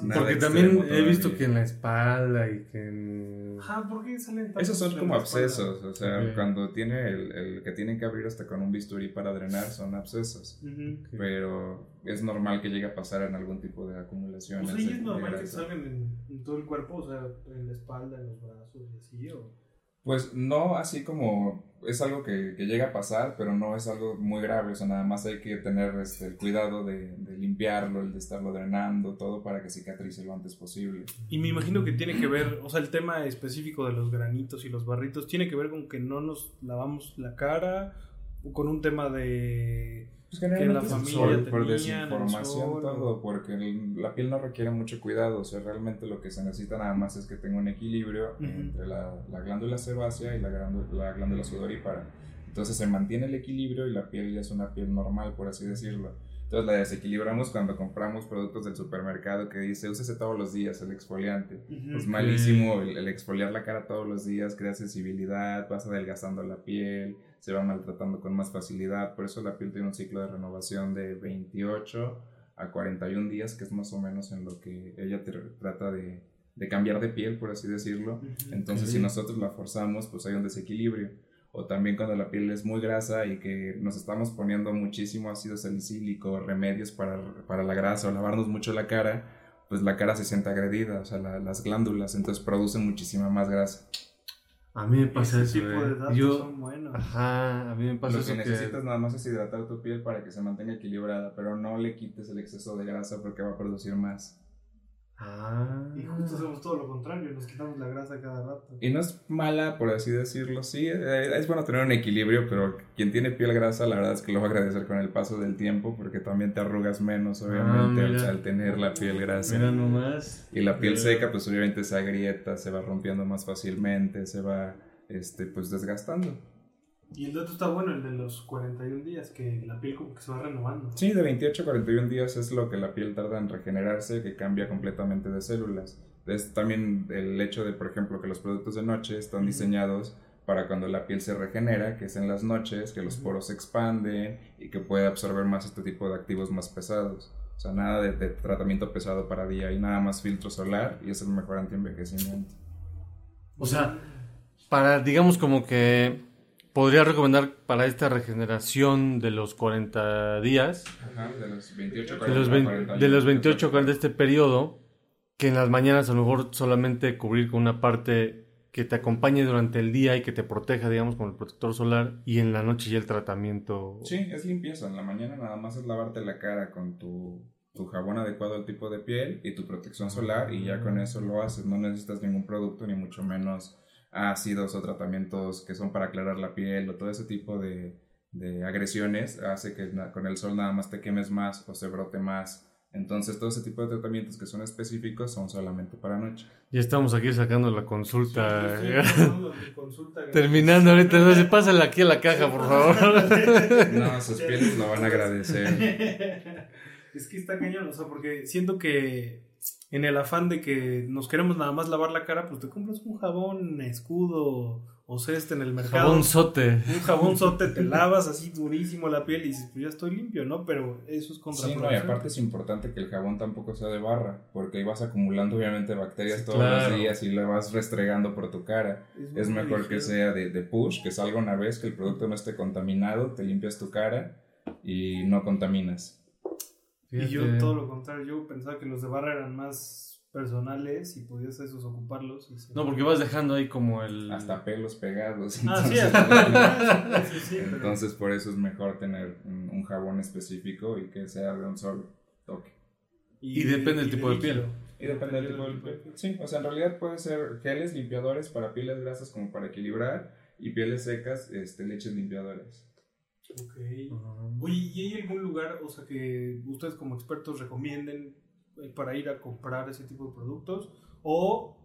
Speaker 2: No,
Speaker 3: Porque
Speaker 2: extremo
Speaker 3: también he visto que en la espalda y que en...
Speaker 4: Ajá, ¿por qué salen tantos
Speaker 2: Esos son como abscesos, o sea,
Speaker 3: Ok.
Speaker 2: cuando tiene el, el que tienen que abrir hasta con un bisturí para drenar son abscesos.
Speaker 4: Ujú.
Speaker 2: Pero es normal que llegue a pasar en algún tipo de acumulaciones.
Speaker 4: O sea, ¿y es normal que salgan en, en todo el cuerpo? O sea, en la espalda, en los brazos y así, ¿o?
Speaker 2: Pues no así como es algo que, que llega a pasar, pero no es algo muy grave, o sea, nada más hay que tener este, el cuidado de, de limpiarlo, el de estarlo drenando, todo para que cicatrice lo antes posible.
Speaker 4: Y me imagino que tiene que ver, o sea, el tema específico de los granitos y los barritos tiene que ver con que no nos lavamos la cara o con un tema de...
Speaker 2: Pues
Speaker 4: Que la
Speaker 2: generalmente
Speaker 4: familia
Speaker 2: sol, por
Speaker 4: tenían el
Speaker 2: desinformación, todo, porque el- la piel no requiere mucho cuidado, o sea, realmente lo que se necesita nada más es que tenga un equilibrio
Speaker 4: Ujú.
Speaker 2: entre la, la glándula sebácea y la glándula, la glándula sudorípara. Entonces se mantiene el equilibrio y la piel ya es una piel normal, por así decirlo. Entonces la desequilibramos cuando compramos productos del supermercado que dice, úsese todos los días el exfoliante. Es malísimo el, el exfoliar la cara todos los días, crea sensibilidad, vas adelgazando la piel, se va maltratando con más facilidad. Por eso la piel tiene un ciclo de renovación de 28 a 41 días, que es más o menos en lo que ella te- trata de, de cambiar de piel, por así decirlo. Entonces, si nosotros la forzamos, pues hay un desequilibrio. O también cuando la piel es muy grasa y que nos estamos poniendo muchísimo ácido salicílico, remedios para, para la grasa o lavarnos mucho la cara, pues la cara se siente agredida, o sea, la- las glándulas, entonces producen muchísima más grasa.
Speaker 3: A mí me pasa
Speaker 4: Ese
Speaker 3: eso,
Speaker 4: tipo de
Speaker 3: eh.
Speaker 4: datos
Speaker 3: Yo...
Speaker 4: son buenos.
Speaker 3: Ajá, a mí me pasa
Speaker 2: Lo
Speaker 3: eso
Speaker 2: que
Speaker 3: que...
Speaker 2: necesitas nada más es hidratar tu piel para que se mantenga equilibrada, pero no le quites el exceso de grasa porque va a producir más.
Speaker 4: Ah. Y justo hacemos todo lo contrario, nos quitamos la grasa cada rato.
Speaker 2: Y no es mala, por así decirlo, sí, eh, es bueno tener un equilibrio, pero quien tiene piel grasa, la verdad es que lo va a agradecer con el paso del tiempo, porque también te arrugas menos, obviamente, ah, al, tener la piel grasa.
Speaker 3: Mira nomás.
Speaker 2: Y la piel seca, pues obviamente se agrieta, se va rompiendo más fácilmente, se va, este, pues desgastando.
Speaker 4: Y el dato está bueno, el de los 41 días, que la piel como que se va renovando.
Speaker 2: Sí, de 28 a 41 días es lo que la piel tarda en regenerarse, que cambia completamente de células. Es también el hecho de, por ejemplo, que los productos de noche están diseñados para cuando la piel se regenera, que es en las noches, que los poros se expanden y que puede absorber más este tipo de activos más pesados. O sea, nada de, de tratamiento pesado para día y nada más filtro solar y es el mejor anti-envejecimiento.
Speaker 3: O sea, para, digamos como que podría recomendar para esta regeneración de los 40 días,
Speaker 2: de los 28
Speaker 3: 40, de los, 40, de los 28 40 de este periodo, que en las mañanas a lo mejor solamente cubrir con una parte que te acompañe durante el día y que te proteja, digamos, con el protector solar y en la noche ya el tratamiento.
Speaker 2: Sí, es limpieza. En la mañana nada más es lavarte la cara con tu, tu jabón adecuado al tipo de piel y tu protección solar y ya con eso lo haces. No necesitas ningún producto ni mucho menos ácidos o tratamientos que son para aclarar la piel o todo ese tipo de, de agresiones hace que con el sol nada más te quemes más o se brote más. Entonces, todo ese tipo de tratamientos que son específicos son solamente para noche.
Speaker 3: Ya estamos aquí sacando la consulta. Terminando ahorita, no se pásala aquí a la caja, por favor.
Speaker 2: no, sus pieles lo van a agradecer.
Speaker 4: Es que está cañón, o sea, porque siento que en el afán de que nos queremos nada más lavar la cara, pues te compras un jabón escudo o ceste en el mercado.
Speaker 3: Jabón sote.
Speaker 4: Un jabón sote, te lavas así durísimo la piel y dices, pues ya estoy limpio, ¿no? Pero eso es contraproducente.
Speaker 2: Sí, no, y aparte es importante que el jabón tampoco sea de barra, porque ahí vas acumulando obviamente bacterias todos los días y le vas restregando por tu cara. Es, mejor que sea de, de push, que salga una vez, que el producto no esté contaminado, te limpias tu cara y no contaminas.
Speaker 4: Y yo todo lo contrario, yo pensaba que los de barra eran más personales y podías esos ocuparlos.
Speaker 3: No, porque vas dejando ahí como el...
Speaker 2: Hasta pelos pegados.
Speaker 4: Ah, sí,
Speaker 2: entonces por eso es mejor tener un, jabón específico y que sea de un solo toque.
Speaker 3: Y, depende del tipo de, piel.
Speaker 2: Y depende del tipo de piel. Sí, o sea, en realidad puede ser geles limpiadores para pieles grasas como para equilibrar y pieles secas, este, leches limpiadores.
Speaker 4: Ok. Oye, ¿y hay algún lugar, o sea, que ustedes como expertos recomienden eh, para ir a comprar ese tipo de productos? O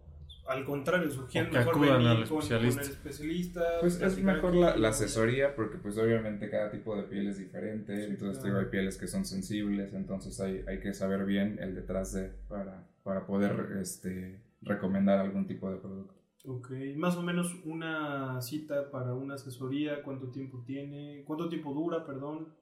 Speaker 4: al contrario, sugieren mejor venir al especialista. Con, el especialista.
Speaker 2: Pues es mejor la, la, asesoría porque pues obviamente cada tipo de piel es diferente, entonces hay pieles que son sensibles, entonces hay, hay que saber bien el detrás de para, para poder este, recomendar algún tipo de producto.
Speaker 4: Ok, más o menos una cita para una asesoría, ¿cuánto tiempo tiene? ¿Cuánto tiempo dura, perdón?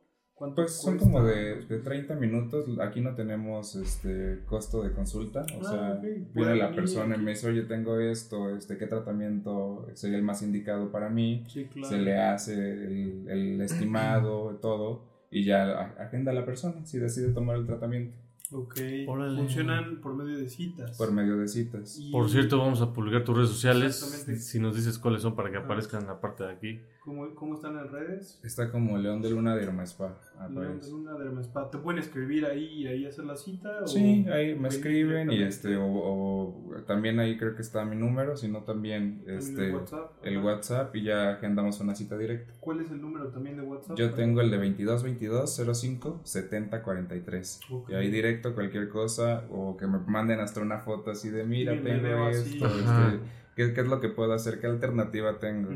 Speaker 2: pues son como de, de, 30 minutos. Aquí no tenemos este costo de consulta. O ah, sea, viene la persona y me dice, oye, tengo esto, este, ¿qué tratamiento sería el más indicado para mí? Se le hace el, el estimado, todo, y ya agenda a la persona si decide tomar el tratamiento.
Speaker 4: Ok. Funcionan por medio de citas.
Speaker 2: Por medio de citas.
Speaker 3: Por cierto, vamos a publicar tus redes sociales. Si nos dices cuáles son para que aparezcan en la parte de aquí.
Speaker 4: ¿Cómo, cómo están en redes?
Speaker 2: Está como León de Luna de Spa.
Speaker 4: León de Luna de Spa. ¿Te pueden escribir ahí y ahí hacer la cita?
Speaker 2: Sí, ahí me escriben y este, o, también ahí creo que está mi número, sino también este, el WhatsApp. el WhatsApp y ya agendamos una cita directa.
Speaker 4: ¿Cuál es el número también de WhatsApp?
Speaker 2: Yo tengo el de 2222 05 70 43. Y ahí directo cualquier cosa o que me manden hasta una foto así de mira, tengo esto, este, ¿qué, es lo que puedo hacer? ¿Qué alternativa tengo?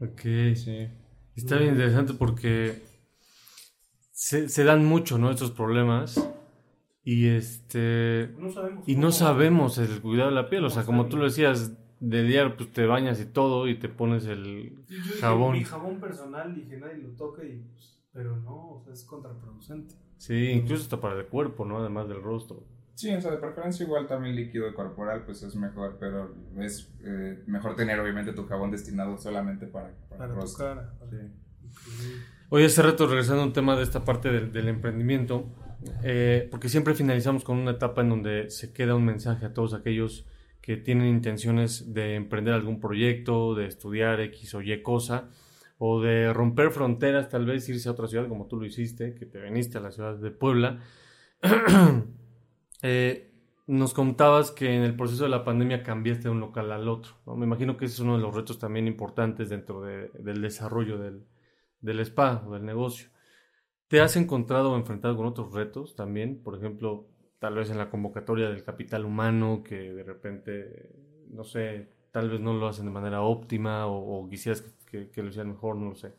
Speaker 3: Ok. Sí. Está bien interesante porque se, dan mucho, ¿no? Estos problemas. Y este. y no sabemos el cuidado de la piel. O sea, como tú lo decías, de día pues te bañas y todo y te pones el jabón.
Speaker 4: mi jabón personal dije nadie lo toca y pues, pero no, o sea, es contraproducente.
Speaker 3: Sí, incluso hasta para el cuerpo, ¿no? Además del rostro.
Speaker 2: Sí, o sea, de preferencia igual también líquido corporal, pues es mejor, pero es eh, mejor tener obviamente tu jabón destinado solamente para,
Speaker 4: para, el rostro. Tu cara. Sí.
Speaker 3: Hoy hace rato regresando a un tema de esta parte del, emprendimiento, eh, porque siempre finalizamos con una etapa en donde se queda un mensaje a todos aquellos que tienen intenciones de emprender algún proyecto, de estudiar X o Y cosa, o de romper fronteras, tal vez irse a otra ciudad como tú lo hiciste, que te viniste a la ciudad de Puebla. Eh, nos contabas que en el proceso de la pandemia cambiaste de un local al otro. Me imagino que ese es uno de los retos también importantes dentro del desarrollo del, del spa o del negocio. ¿Te has encontrado o enfrentado con otros retos también? Por ejemplo, tal vez en la convocatoria del capital humano, que de repente, no sé, tal vez no lo hacen de manera óptima o, quisieras que, que, lo hicieran mejor, no lo sé.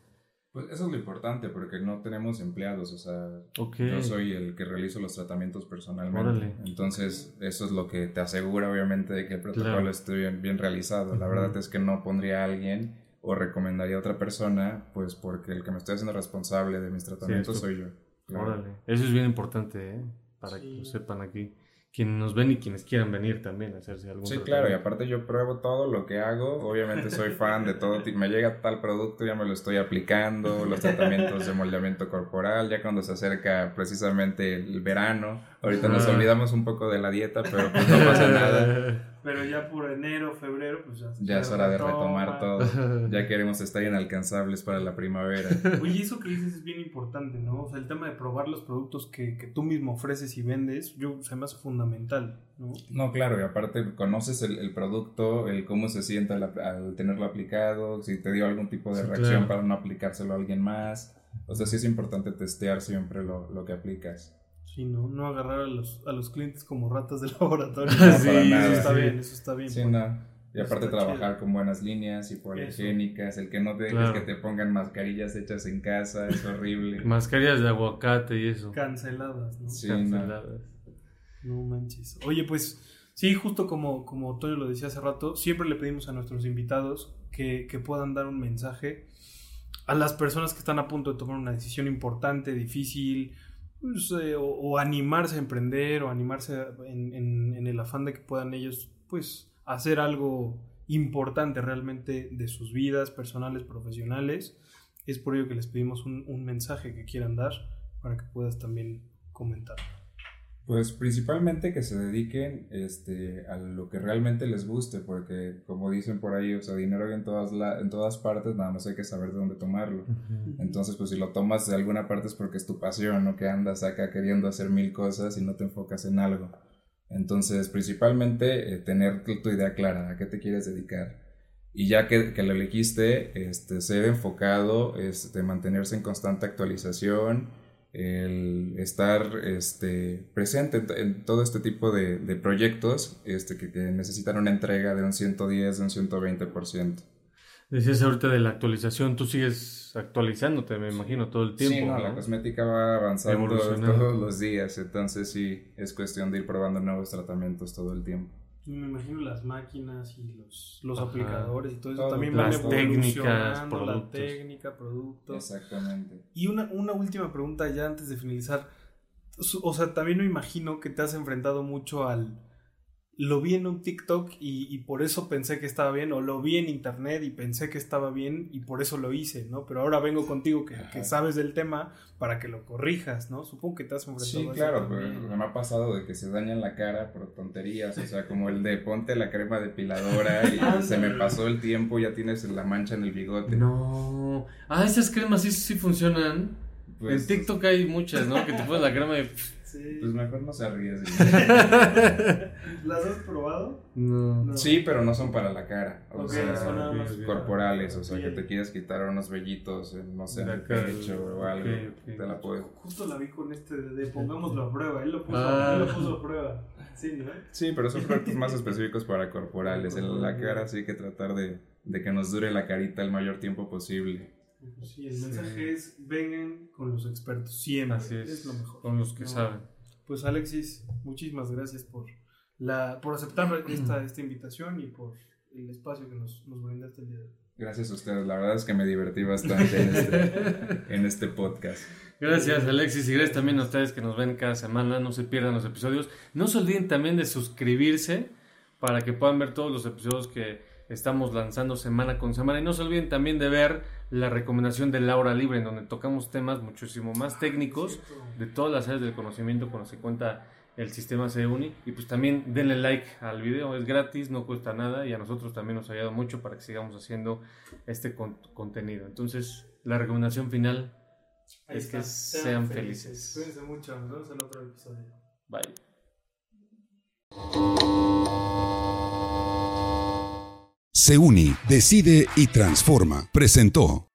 Speaker 2: Pues eso es lo importante, porque no tenemos empleados, o sea, yo soy el que realizo los tratamientos personalmente. Entonces, eso es lo que te asegura, obviamente, de que el protocolo esté bien, bien realizado. La verdad es que no pondría a alguien o recomendaría a otra persona, pues porque el que me estoy haciendo responsable de mis tratamientos soy yo.
Speaker 3: Órale, eso es bien importante, ¿eh? para que lo sepan aquí quienes nos ven y quienes quieran venir también a hacerse algún
Speaker 2: Sí, claro, y aparte yo pruebo todo lo que hago, obviamente soy fan de todo, me llega tal producto, ya me lo estoy aplicando, los tratamientos de moldeamiento corporal, ya cuando se acerca precisamente el verano, ahorita nos olvidamos un poco de la dieta, pero pues no pasa nada.
Speaker 4: Pero ya por enero, febrero, pues ya.
Speaker 2: Ya es hora de retomar todo. Ya queremos estar inalcanzables para la primavera.
Speaker 4: Oye, eso que dices es bien importante, ¿no? O sea, el tema de probar los productos que, que tú mismo ofreces y vendes, yo, se me hace fundamental, ¿no?
Speaker 2: No, claro, y aparte conoces el, el producto, el cómo se siente al, tenerlo aplicado, si te dio algún tipo de reacción para no aplicárselo a alguien más. O sea, sí es importante testear siempre lo, lo que aplicas.
Speaker 4: Sí, no, no agarrar a los, a los clientes como ratas de laboratorio. No, sí, para nada. Eso está bien, eso está bien.
Speaker 2: Sí, no. Y aparte trabajar con buenas líneas, y higiénicas, el que no te dejes que te pongan mascarillas hechas en casa, es horrible.
Speaker 3: Mascarillas de aguacate y eso.
Speaker 4: Canceladas, ¿no?
Speaker 3: Sí, Canceladas.
Speaker 4: No. manches. Oye, pues sí, justo como, como Toño lo decía hace rato, siempre le pedimos a nuestros invitados que, que puedan dar un mensaje a las personas que están a punto de tomar una decisión importante, difícil, pues, eh, o, animarse a emprender o animarse en, el afán de que puedan ellos pues hacer algo importante realmente de sus vidas personales, profesionales. Es por ello que les pedimos un, un mensaje que quieran dar para que puedas también comentar.
Speaker 2: Pues principalmente que se dediquen este, a lo que realmente les guste, porque como dicen por ahí, o sea, dinero hay en todas, la, en todas partes, nada más hay que saber de dónde tomarlo. Entonces, pues si lo tomas de alguna parte es porque es tu pasión, ¿no? Que andas acá queriendo hacer mil cosas y no te enfocas en algo. Entonces, principalmente eh, tener tu idea clara, a qué te quieres dedicar. Y ya que, que lo elegiste, este, ser enfocado, este, mantenerse en constante actualización el estar este, presente en, todo este tipo de, de proyectos este, que, necesitan una entrega de un 110, de un 120%.
Speaker 3: Decías ahorita de la actualización, tú sigues actualizándote, me imagino, todo el tiempo.
Speaker 2: Sí, no, la cosmética va avanzando todos los días, entonces sí, es cuestión de ir probando nuevos tratamientos todo el tiempo.
Speaker 4: Me imagino las máquinas y los, los aplicadores y todo eso también van evolucionando, la técnica, productos.
Speaker 2: Exactamente.
Speaker 4: Y una, una última pregunta ya antes de finalizar. O sea, también me imagino que te has enfrentado mucho al lo vi en un TikTok y, por eso pensé que estaba bien, o lo vi en internet y pensé que estaba bien y por eso lo hice, ¿no? Pero ahora vengo contigo que, sabes del tema para que lo corrijas, ¿no? Supongo que te has enfrentado
Speaker 2: Sí, claro, pero me ha pasado de que se dañan la cara por tonterías, o sea, como el de ponte la crema depiladora y se me pasó el tiempo, ya tienes la mancha en el bigote.
Speaker 3: No. Ah, esas cremas sí, sí funcionan. Pues, en TikTok hay muchas, ¿no? Que te pones la crema de
Speaker 2: pues mejor no se arriesgue.
Speaker 4: ¿Las has probado?
Speaker 2: No. Sí, pero no son para la cara. O sea, corporales. O sea, que te quieres quitar unos vellitos, no sé, en el pecho o algo. Te la puedes.
Speaker 4: Justo la vi con este de pongámoslo a prueba. Él lo puso, ah. él lo puso a prueba. Sí, ¿no?
Speaker 2: Sí, pero son productos más específicos para corporales. En la cara sí hay que tratar de, de que nos dure la carita el mayor tiempo posible.
Speaker 4: Sí, el mensaje es vengan con los expertos, siempre. Así es, lo mejor.
Speaker 3: Con los que saben.
Speaker 4: Pues Alexis, muchísimas gracias por la por aceptar esta, esta invitación y por el espacio que nos, nos brindaste el día de hoy.
Speaker 2: Gracias a ustedes, la verdad es que me divertí bastante en este, en este podcast.
Speaker 3: Gracias Alexis y gracias también a ustedes que nos ven cada semana, no se pierdan los episodios. No se olviden también de suscribirse para que puedan ver todos los episodios que estamos lanzando semana con semana. Y no se olviden también de ver la recomendación de Laura Libre, en donde tocamos temas muchísimo más técnicos de todas las áreas del conocimiento con los que cuenta el sistema CEUNI. Y pues también denle like al video, es gratis, no cuesta nada y a nosotros también nos ha ayudado mucho para que sigamos haciendo este contenido. Entonces, la recomendación final es que sean, felices.
Speaker 4: Cuídense mucho, nos vemos en otro episodio.
Speaker 3: Bye.
Speaker 1: Se uni, decide y transforma. Presentó.